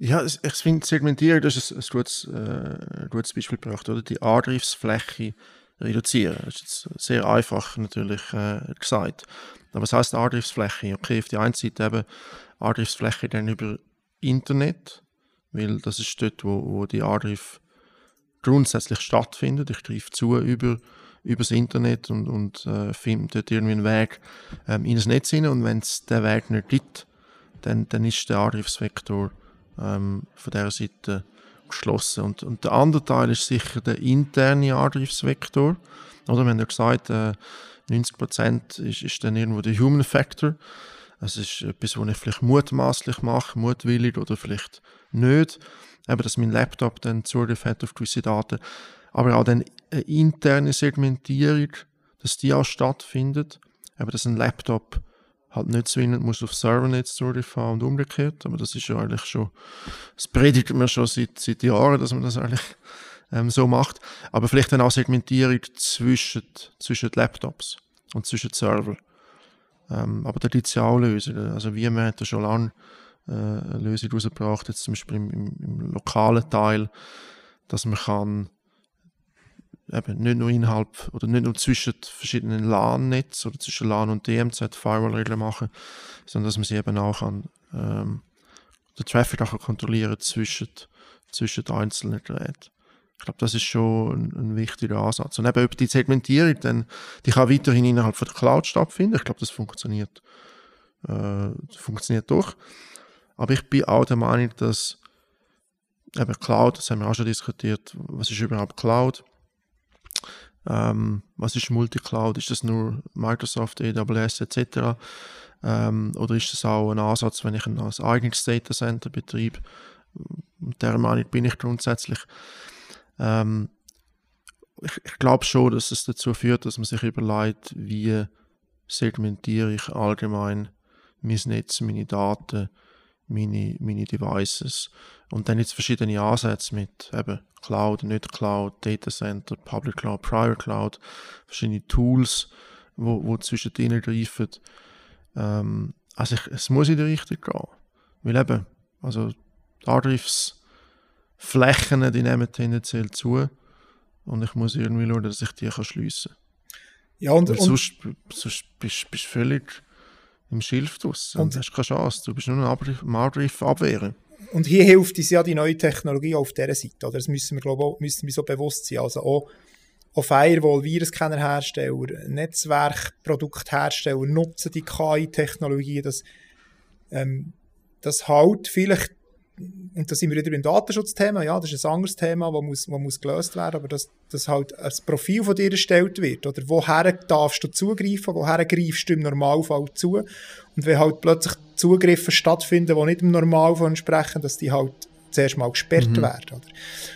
B: ja, ich finde, Segmentierung, das ist ein, ein gutes, äh, gutes Beispiel gebracht, oder? Die Angriffsfläche reduzieren. Das ist jetzt sehr einfach natürlich äh, gesagt. Aber was heißt Angriffsfläche? Okay, auf die einen Seite eben Angriffsfläche dann über Internet, weil das ist dort, wo, wo die Angriff grundsätzlich stattfindet. Ich greife zu über übers Internet und, und äh, finde dort irgendwie einen Weg ähm, in das Netz hinein. Und wenn es den Weg nicht gibt, dann, dann ist der Angriffsvektor ähm, von dieser Seite geschlossen. Und, und der andere Teil ist sicher der interne Angriffsvektor. Oder wir haben ja gesagt, äh, 90% ist, ist dann irgendwo der Human Factor. Es ist etwas, was ich vielleicht mutmaßlich mache, mutwillig oder vielleicht nicht. Eben, dass mein Laptop dann Zugriff hat auf gewisse Daten. Aber auch dann eine interne Segmentierung, dass die auch stattfindet. Eben, dass ein Laptop halt nicht zwingend muss auf Servernetz haben und umgekehrt. Aber das ist ja eigentlich schon, das predigt man schon seit, seit Jahren, dass man das eigentlich ähm, so macht. Aber vielleicht dann auch Segmentierung zwischen, zwischen Laptops und zwischen Server. Ähm, aber da gibt es ja auch Lösungen. Also man hat da schon lange äh, eine Lösung rausgebracht, jetzt zum Beispiel im, im, im lokalen Teil, dass man kann eben nicht nur innerhalb oder nicht nur zwischen verschiedenen LAN-Netzen oder zwischen LAN und DMZ Firewall-Regeln machen, sondern dass man sie eben auch kann, ähm, den Traffic auch kontrollieren zwischen, zwischen einzelnen Geräten. Ich glaube, das ist schon ein, ein, wichtiger Ansatz. Und eben über die Segmentierung, dann, die kann weiterhin innerhalb von der Cloud stattfinden. Ich glaube, das funktioniert, äh, funktioniert doch. Aber ich bin auch der Meinung, dass eben Cloud, das haben wir auch schon diskutiert, was ist überhaupt Cloud? Ähm, was ist Multicloud? Ist das nur Microsoft, AWS etc.? Ähm, oder ist das auch ein Ansatz, wenn ich ein, eigenes Data Center betreibe? Der Meinung bin ich grundsätzlich. Ähm, ich, ich glaube schon, dass es dazu führt, dass man sich überlegt, wie segmentiere ich allgemein mein Netz, meine Daten, meine, meine Devices. Und dann jetzt verschiedene Ansätze mit eben Cloud, nicht Cloud, Data Center, Public Cloud, Private Cloud, verschiedene Tools, wo, wo zwischen denen greifen. Ähm, also ich, es muss in die Richtung gehen. Weil eben, also die Angriffsflächen, die nehmen tendenziell zu und ich muss irgendwie schauen, dass ich die schliessen kann. Ja, und, und sonst, sonst bist du völlig im Schilf draus und hast keine Chance. Du bist nur ein Angriff abwehren.
C: Und hier hilft uns ja die neue Technologie auf dieser Seite. Oder? Das müssen wir, glaube ich, müssen wir so bewusst sein. Also auch, auch Firewall, Virenscannerhersteller, Netzwerkprodukthersteller nutzen die KI-Technologie, dass ähm, das halt vielleicht und da sind wir wieder beim Datenschutzthema, ja, das ist ein anderes Thema, das muss, wo muss gelöst werden, aber dass, dass halt ein Profil von dir erstellt wird, oder woher darfst du zugreifen, woher greifst du im Normalfall zu und wenn halt plötzlich Zugriffe stattfinden, die nicht im Normalfall entsprechen, dass die halt zuerst mal gesperrt mhm. werden, oder?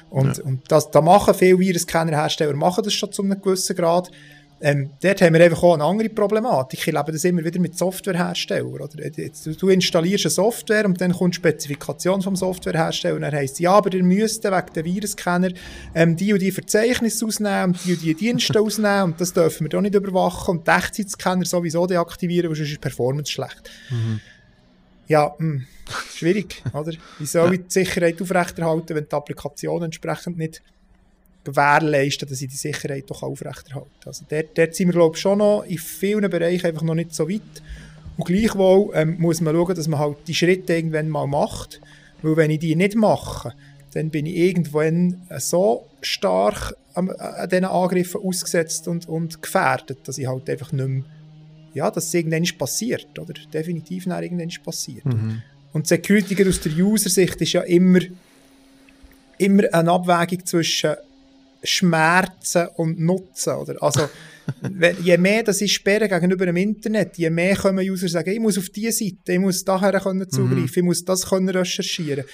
C: Und, ja. und das, da machen viele Virenscannerhersteller, machen das schon zu einem gewissen Grad, ähm, dort haben wir einfach auch eine andere Problematik. Ich lebe das immer wieder mit Softwareherstellern. Oder? Du installierst eine Software und dann kommt die Spezifikation vom Softwarehersteller und dann heisst ja, aber ihr müsst wegen der Virenscanner ähm, die und die Verzeichnisse ausnehmen und die und die Dienste ausnehmen und das dürfen wir doch nicht überwachen und die Echtzeitscanner sowieso deaktivieren, weil sonst ist die Performance schlecht. Mhm. Ja, mh, hm, schwierig, oder? Wie soll ich die Sicherheit aufrechterhalten, wenn die Applikation entsprechend nicht gewährleisten, dass ich die Sicherheit doch aufrechterhalte. Also dort, dort sind wir, glaube ich, schon noch in vielen Bereichen einfach noch nicht so weit. Und gleichwohl ähm, muss man schauen, dass man halt die Schritte irgendwann mal macht. Weil wenn ich die nicht mache, dann bin ich irgendwann so stark an, an diesen Angriffen ausgesetzt und, und gefährdet, dass ich halt einfach nicht mehr, ja, dass es irgendwann passiert, oder? Definitiv nach irgendwann passiert. Mhm. Und Security aus der User-Sicht ist ja immer, immer eine Abwägung zwischen Schmerzen und Nutzen. Oder? Also, je mehr das ist sperren gegenüber dem Internet, je mehr können User sagen, ich muss auf diese Seite, ich muss daher können zugreifen, mhm. ich muss das können recherchieren.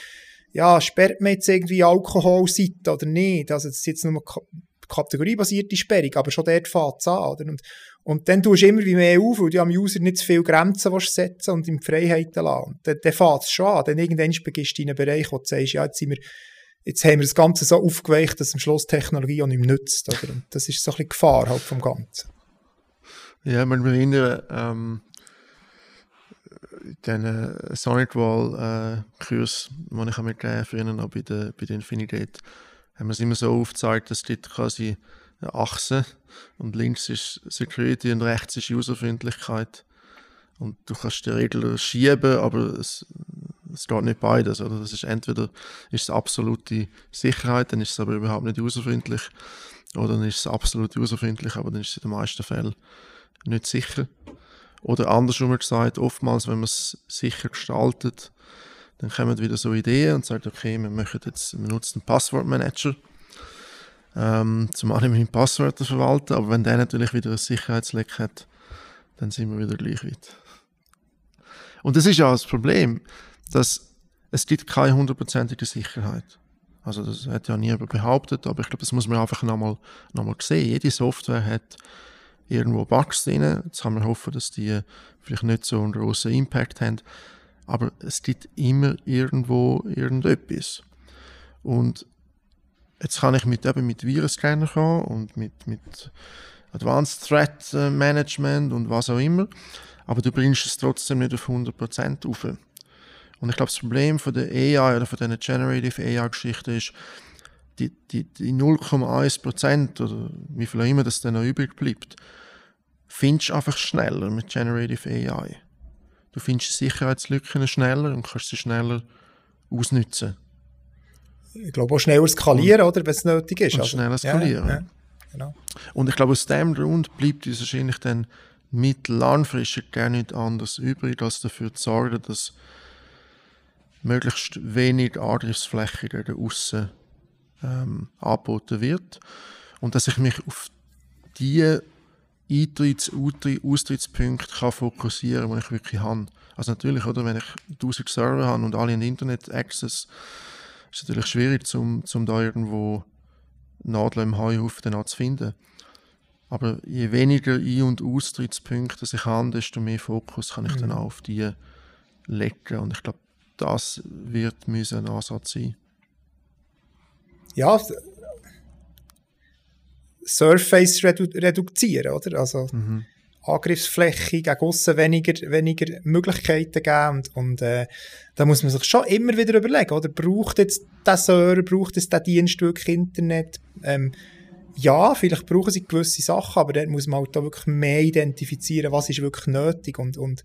C: Ja, sperrt man jetzt irgendwie Alkoholseite oder nicht? Also, das ist jetzt nur kategoriebasierte Sperrung, aber schon dort fängt es an. Oder? Und, und dann tust du immer wie mehr auf, weil du am User nicht zu viele Grenzen setzen und ihm Freiheiten lassen. Dann, dann fängt es schon an. Dann irgendwann begibst du in einen Bereich, wo du sagst, ja, jetzt sind wir jetzt haben wir das Ganze so aufgeweicht, dass am Schluss Technologie auch nicht mehr nützt. Oder? Und das ist so ein bisschen Gefahr halt vom Ganzen.
B: Ja, man erinnert ähm, den Sonic Wall äh, Kurs, den ich mit äh, früher noch bei der, bei der Infinigate, haben wir es immer so aufgezeigt, dass dort quasi eine Achse und links ist Security und rechts ist Userfreundlichkeit. Und du kannst die Regler schieben, aber es, es geht nicht beides. Oder? Das ist entweder ist es absolute Sicherheit, dann ist es aber überhaupt nicht userfreundlich, oder dann ist es absolut userfreundlich, aber dann ist es in den meisten Fällen nicht sicher. Oder andersrum gesagt, oftmals, wenn man es sicher gestaltet, dann kommen wieder so Ideen und sagen, okay, wir möchten jetzt, wir nutzen einen Passwortmanager, ähm, zum einen Passwörter verwalten, aber wenn der natürlich wieder ein Sicherheitsleck hat, dann sind wir wieder gleich weit. Und das ist ja das Problem, dass es gibt keine hundertprozentige Sicherheit. Also das hat ja niemand behauptet, aber ich glaube, das muss man einfach nochmal noch mal sehen. Jede Software hat irgendwo Bugs drin. Jetzt kann man hoffen, dass die vielleicht nicht so einen großen Impact haben. Aber es gibt immer irgendwo irgendetwas. Und jetzt kann ich mit, eben mit Virenscanner kommen und mit, mit Advanced Threat äh, Management und was auch immer. Aber du bringst es trotzdem nicht auf 100% auf. Und ich glaube, das Problem von der AI oder von dieser Generative AI-Geschichte ist, die, die, die 0,1% oder wie viel auch immer das dann noch übrig bleibt, findest du einfach schneller mit Generative AI. Du findest Sicherheitslücken schneller und kannst sie schneller ausnutzen.
C: Ich glaube auch schneller skalieren, oder, wenn es nötig ist.
B: Und also, schneller skalieren. Ja, ja, genau. Und ich glaube, aus dem Grund bleibt uns wahrscheinlich dann mittel-langfristig gar nicht anders übrig, als dafür zu sorgen, dass möglichst wenig Angriffsfläche gegen außen ähm, angeboten wird und dass ich mich auf die Eintritts-, Austrittspunkte kann fokussieren kann, die ich wirklich habe. Also natürlich, oder, wenn ich 1000 Server habe und alle einen Internet-Access, ist es natürlich schwierig, zum, zum da irgendwo Nadeln im Heuhaufen zu finden. Aber je weniger Ein- und Austrittspunkte ich habe, desto mehr Fokus kann ich mhm. dann auch auf die legen. Und ich glaube, das wird ein Ansatz sein.
C: Ja, Surface redu reduzieren, oder? Also mhm. Angriffsfläche gegen aussen weniger, weniger Möglichkeiten geben und, und äh, da muss man sich schon immer wieder überlegen, oder? Braucht jetzt der Server, braucht es der Dienst wirklich Internet? Ähm, ja, vielleicht brauchen sie gewisse Sachen, aber dann muss man halt da wirklich mehr identifizieren, was ist wirklich nötig und, und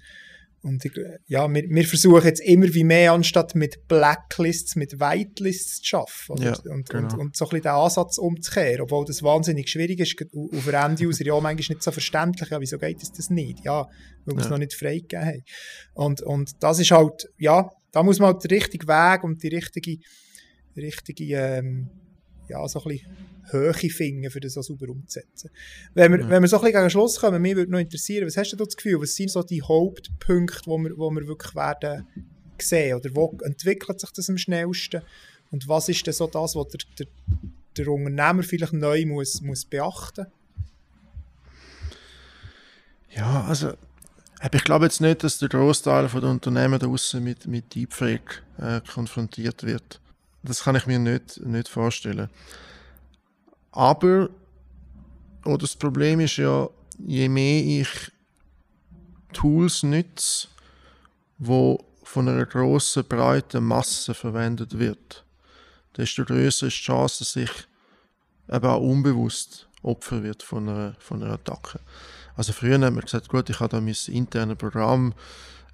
C: und ich, ja, wir, wir versuchen jetzt immer wie mehr, anstatt mit Blacklists, mit Whitelists zu arbeiten. Ja, und, genau. und, und, so ein bisschen den Ansatz umzukehren. Obwohl das wahnsinnig schwierig ist, auf der End-User ja manchmal nicht so verständlich. Ja, wieso geht es das nicht? Ja, weil wir ja. es noch nicht freigegeben haben. Und, und das ist halt, ja, da muss man halt den richtigen Weg und die richtige, richtige, ähm, ja, so ein bisschen Höhe finden, um das so sauber umzusetzen. Wenn wir, ja. wenn wir so ein bisschen gegen den Schluss kommen, mich würde noch interessieren, was hast du da das Gefühl, was sind so die Hauptpunkte, wo wir, wo wir wirklich werden sehen, oder wo entwickelt sich das am schnellsten und was ist denn so das, was der, der, der Unternehmer vielleicht neu muss, muss beachten
B: Ja, also ich glaube jetzt nicht, dass der Großteil der Unternehmen draußen mit, mit Deepfake äh, konfrontiert wird. Das kann ich mir nicht, nicht vorstellen. Aber oder das Problem ist ja, je mehr ich Tools nütze, wo von einer grossen, breiten Masse verwendet wird, desto größer ist die Chance, dass ich eben auch unbewusst Opfer wird von einer, von einer Attacke. Also früher haben wir gesagt, gut, ich habe da mein internes Programm,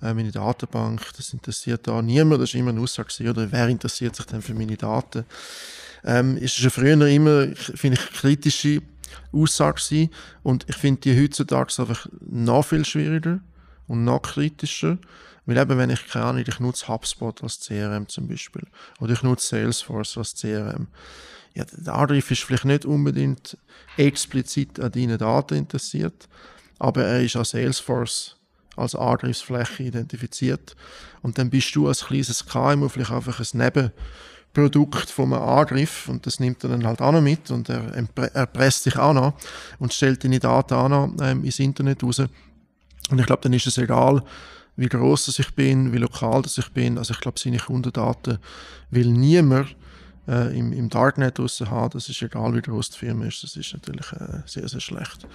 B: äh, meine Datenbank, das interessiert da niemand, das ist immer eine Aussage, oder wer interessiert sich denn für meine Daten? Ähm, ist schon früher immer, finde ich, kritische Aussage gewesen. Und ich finde die heutzutage einfach noch viel schwieriger und noch kritischer. Weil eben, wenn ich keine Ahnung, ich nutze HubSpot als CRM zum Beispiel. Oder ich nutze Salesforce als CRM. Ja, der Angriff ist vielleicht nicht unbedingt explizit an deinen Daten interessiert, aber er ist an Salesforce als Angriffsfläche identifiziert. Und dann bist du als kleines KMU vielleicht einfach ein Neben- Produkt vom Angriff und das nimmt er dann halt auch noch mit und er, er presst sich auch noch und stellt deine Daten auch noch ähm, ins Internet raus. Und ich glaube, dann ist es egal, wie groß ich bin, wie lokal das ich bin. Also ich glaube, seine Kundendaten will niemand äh, im, im Darknet raus haben. Das ist egal, wie groß die Firma ist. Das ist natürlich äh, sehr, sehr schlecht.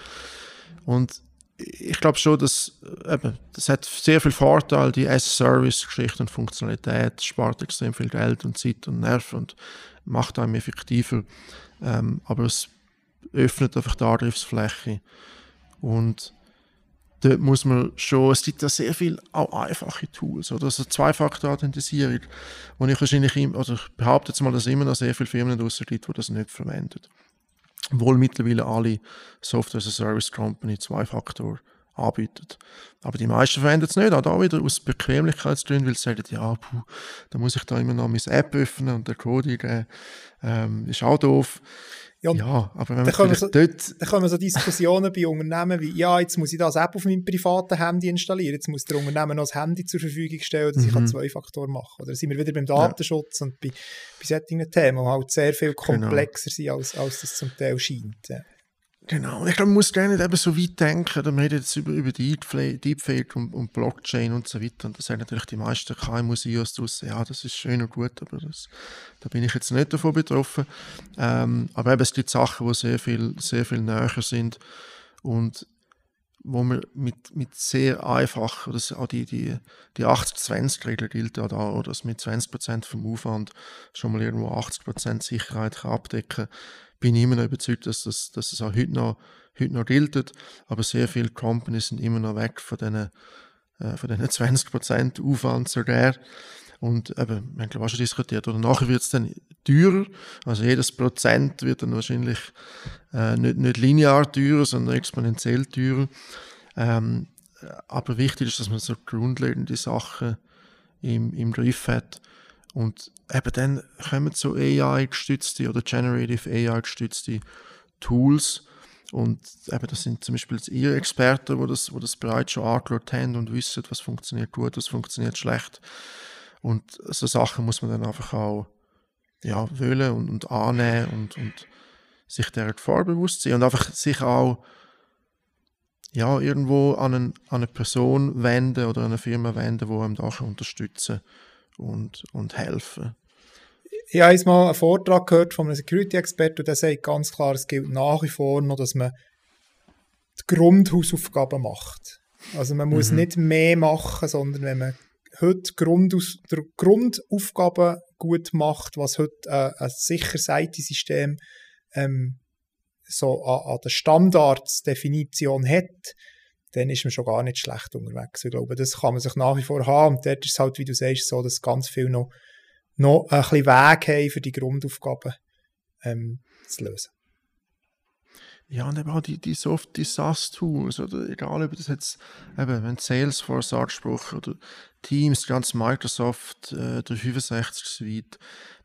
B: Und ich glaube schon, dass eben, das hat sehr viel Vorteil, die S-Service-Geschichte und Funktionalität, spart extrem viel Geld und Zeit und Nerven und macht einem effektiver. Ähm, aber es öffnet einfach die Angriffsfläche. Und dort muss man schon, es gibt ja sehr viele auch einfache Tools, oder? Also Zwei-Faktor-Authentisierung, wo ich wahrscheinlich, oder ich behaupte jetzt mal, dass immer noch sehr viele Firmen draussen gibt, die das nicht verwenden. Obwohl mittlerweile alle Software as a Service Company zwei Faktor anbieten. Aber die meisten verwenden es nicht, auch da wieder aus Bequemlichkeitsgründen, weil sie sagen, ja, puh, da muss ich da immer noch meine App öffnen und der Code eingeben, ähm, ist auch doof.
C: Ja, ja, aber wenn man dann so, dort... Dann kommen so Diskussionen bei Unternehmen wie, ja, jetzt muss ich das App auf meinem privaten Handy installieren, jetzt muss der Unternehmen noch das Handy zur Verfügung stellen, dass mhm. ich kann zwei Faktoren machen. Oder sind wir wieder beim Datenschutz ja. und bei, bei solchen Themen, die halt sehr viel genau. komplexer genau. sind, als, als das zum Teil scheint.
B: Genau, ich glaube, man muss nicht eben so weit denken. Wir reden jetzt über, über Deepfake und, und Blockchain und so weiter. Und das sagen natürlich die meisten KMU-CEOs draussen, ja, das ist schön und gut, aber das, da bin ich jetzt nicht davon betroffen. Ähm, aber eben, es gibt Sachen, die sehr viel, sehr viel näher sind und wo man mit, mit sehr einfach, oder auch die, die, die 80-20-Regel gilt ja da, oder dass mit 20% vom Aufwand schon mal irgendwo 80% Sicherheit kann abdecken kann bin ich immer noch überzeugt, dass das, dass das auch heute noch, heute noch gilt. Aber sehr viele Companies sind immer noch weg von diesen, äh, von diesen 20% Aufwand sogar. Und eben, wir haben glaube auch schon diskutiert, oder nachher wird es dann teurer. Also jedes Prozent wird dann wahrscheinlich äh, nicht, nicht linear teurer, sondern exponentiell teurer. Ähm, aber wichtig ist, dass man so grundlegende Sachen im, im Griff hat. Und eben dann kommen so AI-gestützte oder Generative AI-gestützte Tools. Und eben, das sind zum Beispiel ihr Experten, die das, das bereits schon angeschaut haben und wissen, was funktioniert gut, was funktioniert schlecht. Und so Sachen muss man dann einfach auch ja, wollen und, und annehmen und, und sich der Gefahr bewusst sein und einfach sich auch ja, irgendwo an, einen, an eine Person wenden oder an eine Firma wenden, die einem da unterstützen kann und, und helfen.
C: Ich habe einmal einen Vortrag gehört von einem Security-Experten, der sagt ganz klar, es gilt nach wie vor noch, dass man die Grundhausaufgaben macht. Also man muss mhm. nicht mehr machen, sondern wenn man heute Grundaus Grundaufgaben gut macht, was heute äh, ein sicheres IT-System ähm, so an, an der Standardsdefinition hat, dann ist man schon gar nicht schlecht unterwegs. Ich glaube, das kann man sich nach wie vor haben. Und dort ist es halt, wie du sagst, so, dass ganz viel noch, noch ein bisschen Weg haben, für die Grundaufgaben ähm, zu lösen.
B: Ja, und eben auch die, die Soft, die SaaS-Tools, oder egal, ob das jetzt, eben, wenn Salesforce angesprochen oder Teams, ganz Microsoft, äh, der 65 Suite,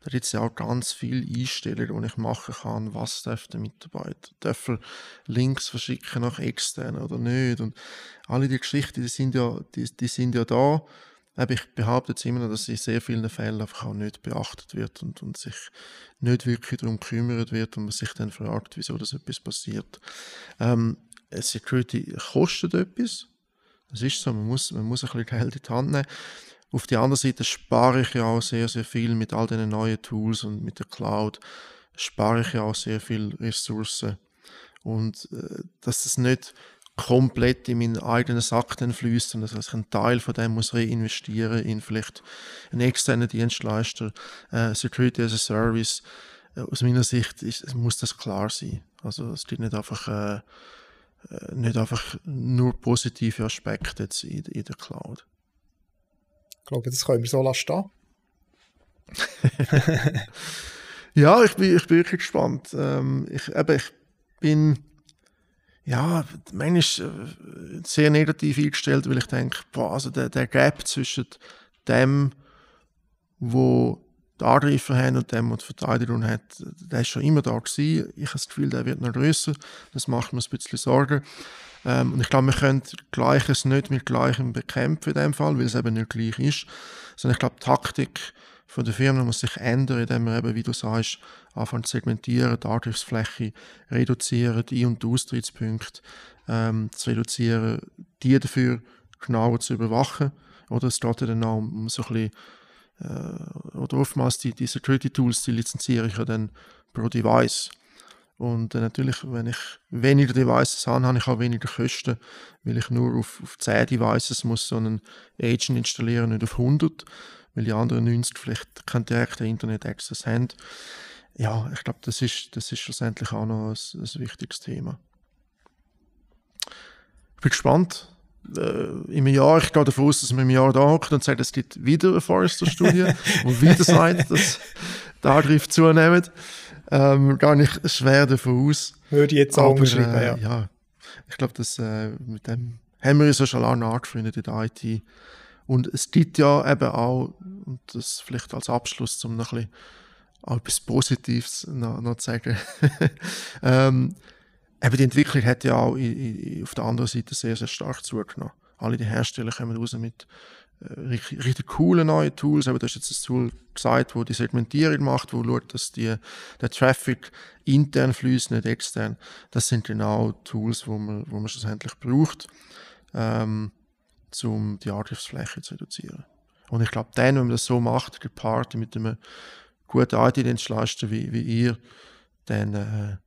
B: da gibt es ja auch ganz viele Einstellungen, die ich machen kann, was darf der Mitarbeiter, darf er Links verschicken nach extern oder nicht? Und alle die Geschichten, die sind ja, die, die sind ja da, ich behaupte jetzt immer noch, dass in sehr vielen Fällen einfach auch nicht beachtet wird und, und sich nicht wirklich darum gekümmert wird und man sich dann fragt, wieso das etwas passiert. Ähm, Security kostet etwas. Das ist so, man muss, man muss ein bisschen Geld in die Hand nehmen. Auf der anderen Seite spare ich ja auch sehr, sehr viel mit all diesen neuen Tools und mit der Cloud, spare ich ja auch sehr viel Ressourcen. Und äh, dass es nicht komplett in meinen eigenen Sack fließt, sondern dass ich einen Teil von dem muss reinvestieren in vielleicht einen externen Dienstleister, äh, Security as a Service. Äh, aus meiner Sicht ist, muss das klar sein. Also es gibt nicht einfach, äh, äh, nicht einfach nur positive Aspekte jetzt in, in, der Cloud.
C: Ich glaube, das können wir so lassen
B: ja, ich bin, ich bin wirklich gespannt. Ähm, ich, eben, ich bin ja, manchmal äh, sehr negativ eingestellt, weil ich denke, boah, also der, der Gap zwischen dem, wo die Angreifer haben und dem, was die Verteidigung hat, der ist schon immer da gewesen. Ich habe das Gefühl, der wird noch grösser. Das macht mir ein bisschen Sorgen. Ähm, und ich glaube, wir können Gleiches nicht mit Gleichem bekämpfen in dem Fall, weil es eben nicht gleich ist. Sondern ich glaube, Taktik von der Firma muss sich ändern, indem man eben, wie du sagst, anfangen zu segmentieren, die Angriffsfläche reduzieren, die Ein- und Austrittspunkte ähm, zu reduzieren, die dafür genauer zu überwachen. Oder es geht dann auch um so ein bisschen, äh, oder oftmals die, die Security-Tools, die lizenziere ich ja dann pro Device. Und äh, natürlich, wenn ich weniger Devices habe, habe ich auch weniger Kosten, weil ich nur auf, auf 10 Devices muss so einen Agent installieren, nicht auf 100 weil die anderen 90 vielleicht keinen direkten Internet-Access haben. Ja, ich glaube, das ist, das ist schlussendlich auch noch ein, ein wichtiges Thema. Ich bin gespannt. Äh, Im Jahr, ich gehe davon aus, dass man im Jahr da hockt und sagt, es gibt wieder eine Forrester-Studie und wieder sagt, dass der Angriff zunimmt. Ähm, gar nicht schwer davon aus.
C: Würde ich jetzt auch beschreiben, äh, ja.
B: ja. Ich glaube, dass äh, mit dem haben wir uns ja schon lange angefreundet in der IT. Und es gibt ja eben auch, und das vielleicht als Abschluss, um noch ein bisschen etwas Positives noch, noch zu sagen. ähm, eben die Entwicklung hat ja auch in, in, auf der anderen Seite sehr, sehr stark zugenommen. Alle die Hersteller kommen raus mit äh, richtig, richtig coole neue Tools. Aber du hast jetzt ein Tool gesagt, wo die Segmentierung macht, wo schaut, dass die, der Traffic intern fließt, nicht extern. Das sind genau Tools, wo man, wo man schlussendlich braucht, ähm, um die Angriffsfläche zu reduzieren. Und ich glaube, dann, wenn man das so macht, gepaart mit einem guten IT-Dienstleister wie, wie ihr, dann äh,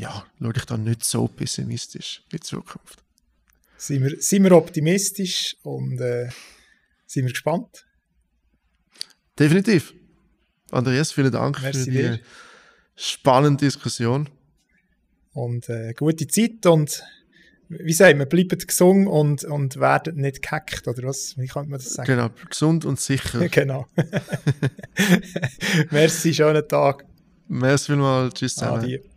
B: ja, schaue ich da nicht so pessimistisch in die Zukunft.
C: Sind wir, sind wir optimistisch und äh, sind wir gespannt?
B: Definitiv. Andreas, vielen Dank Merci für die dir. spannende Diskussion.
C: Und äh, gute Zeit und wie sagen wir, bleibt gesund und, und werdet nicht gehackt, oder was? Wie kann man das sagen?
B: Genau, gesund und sicher.
C: genau. Merci, schönen Tag.
B: Merci vielmals, tschüss zusammen. Adieu.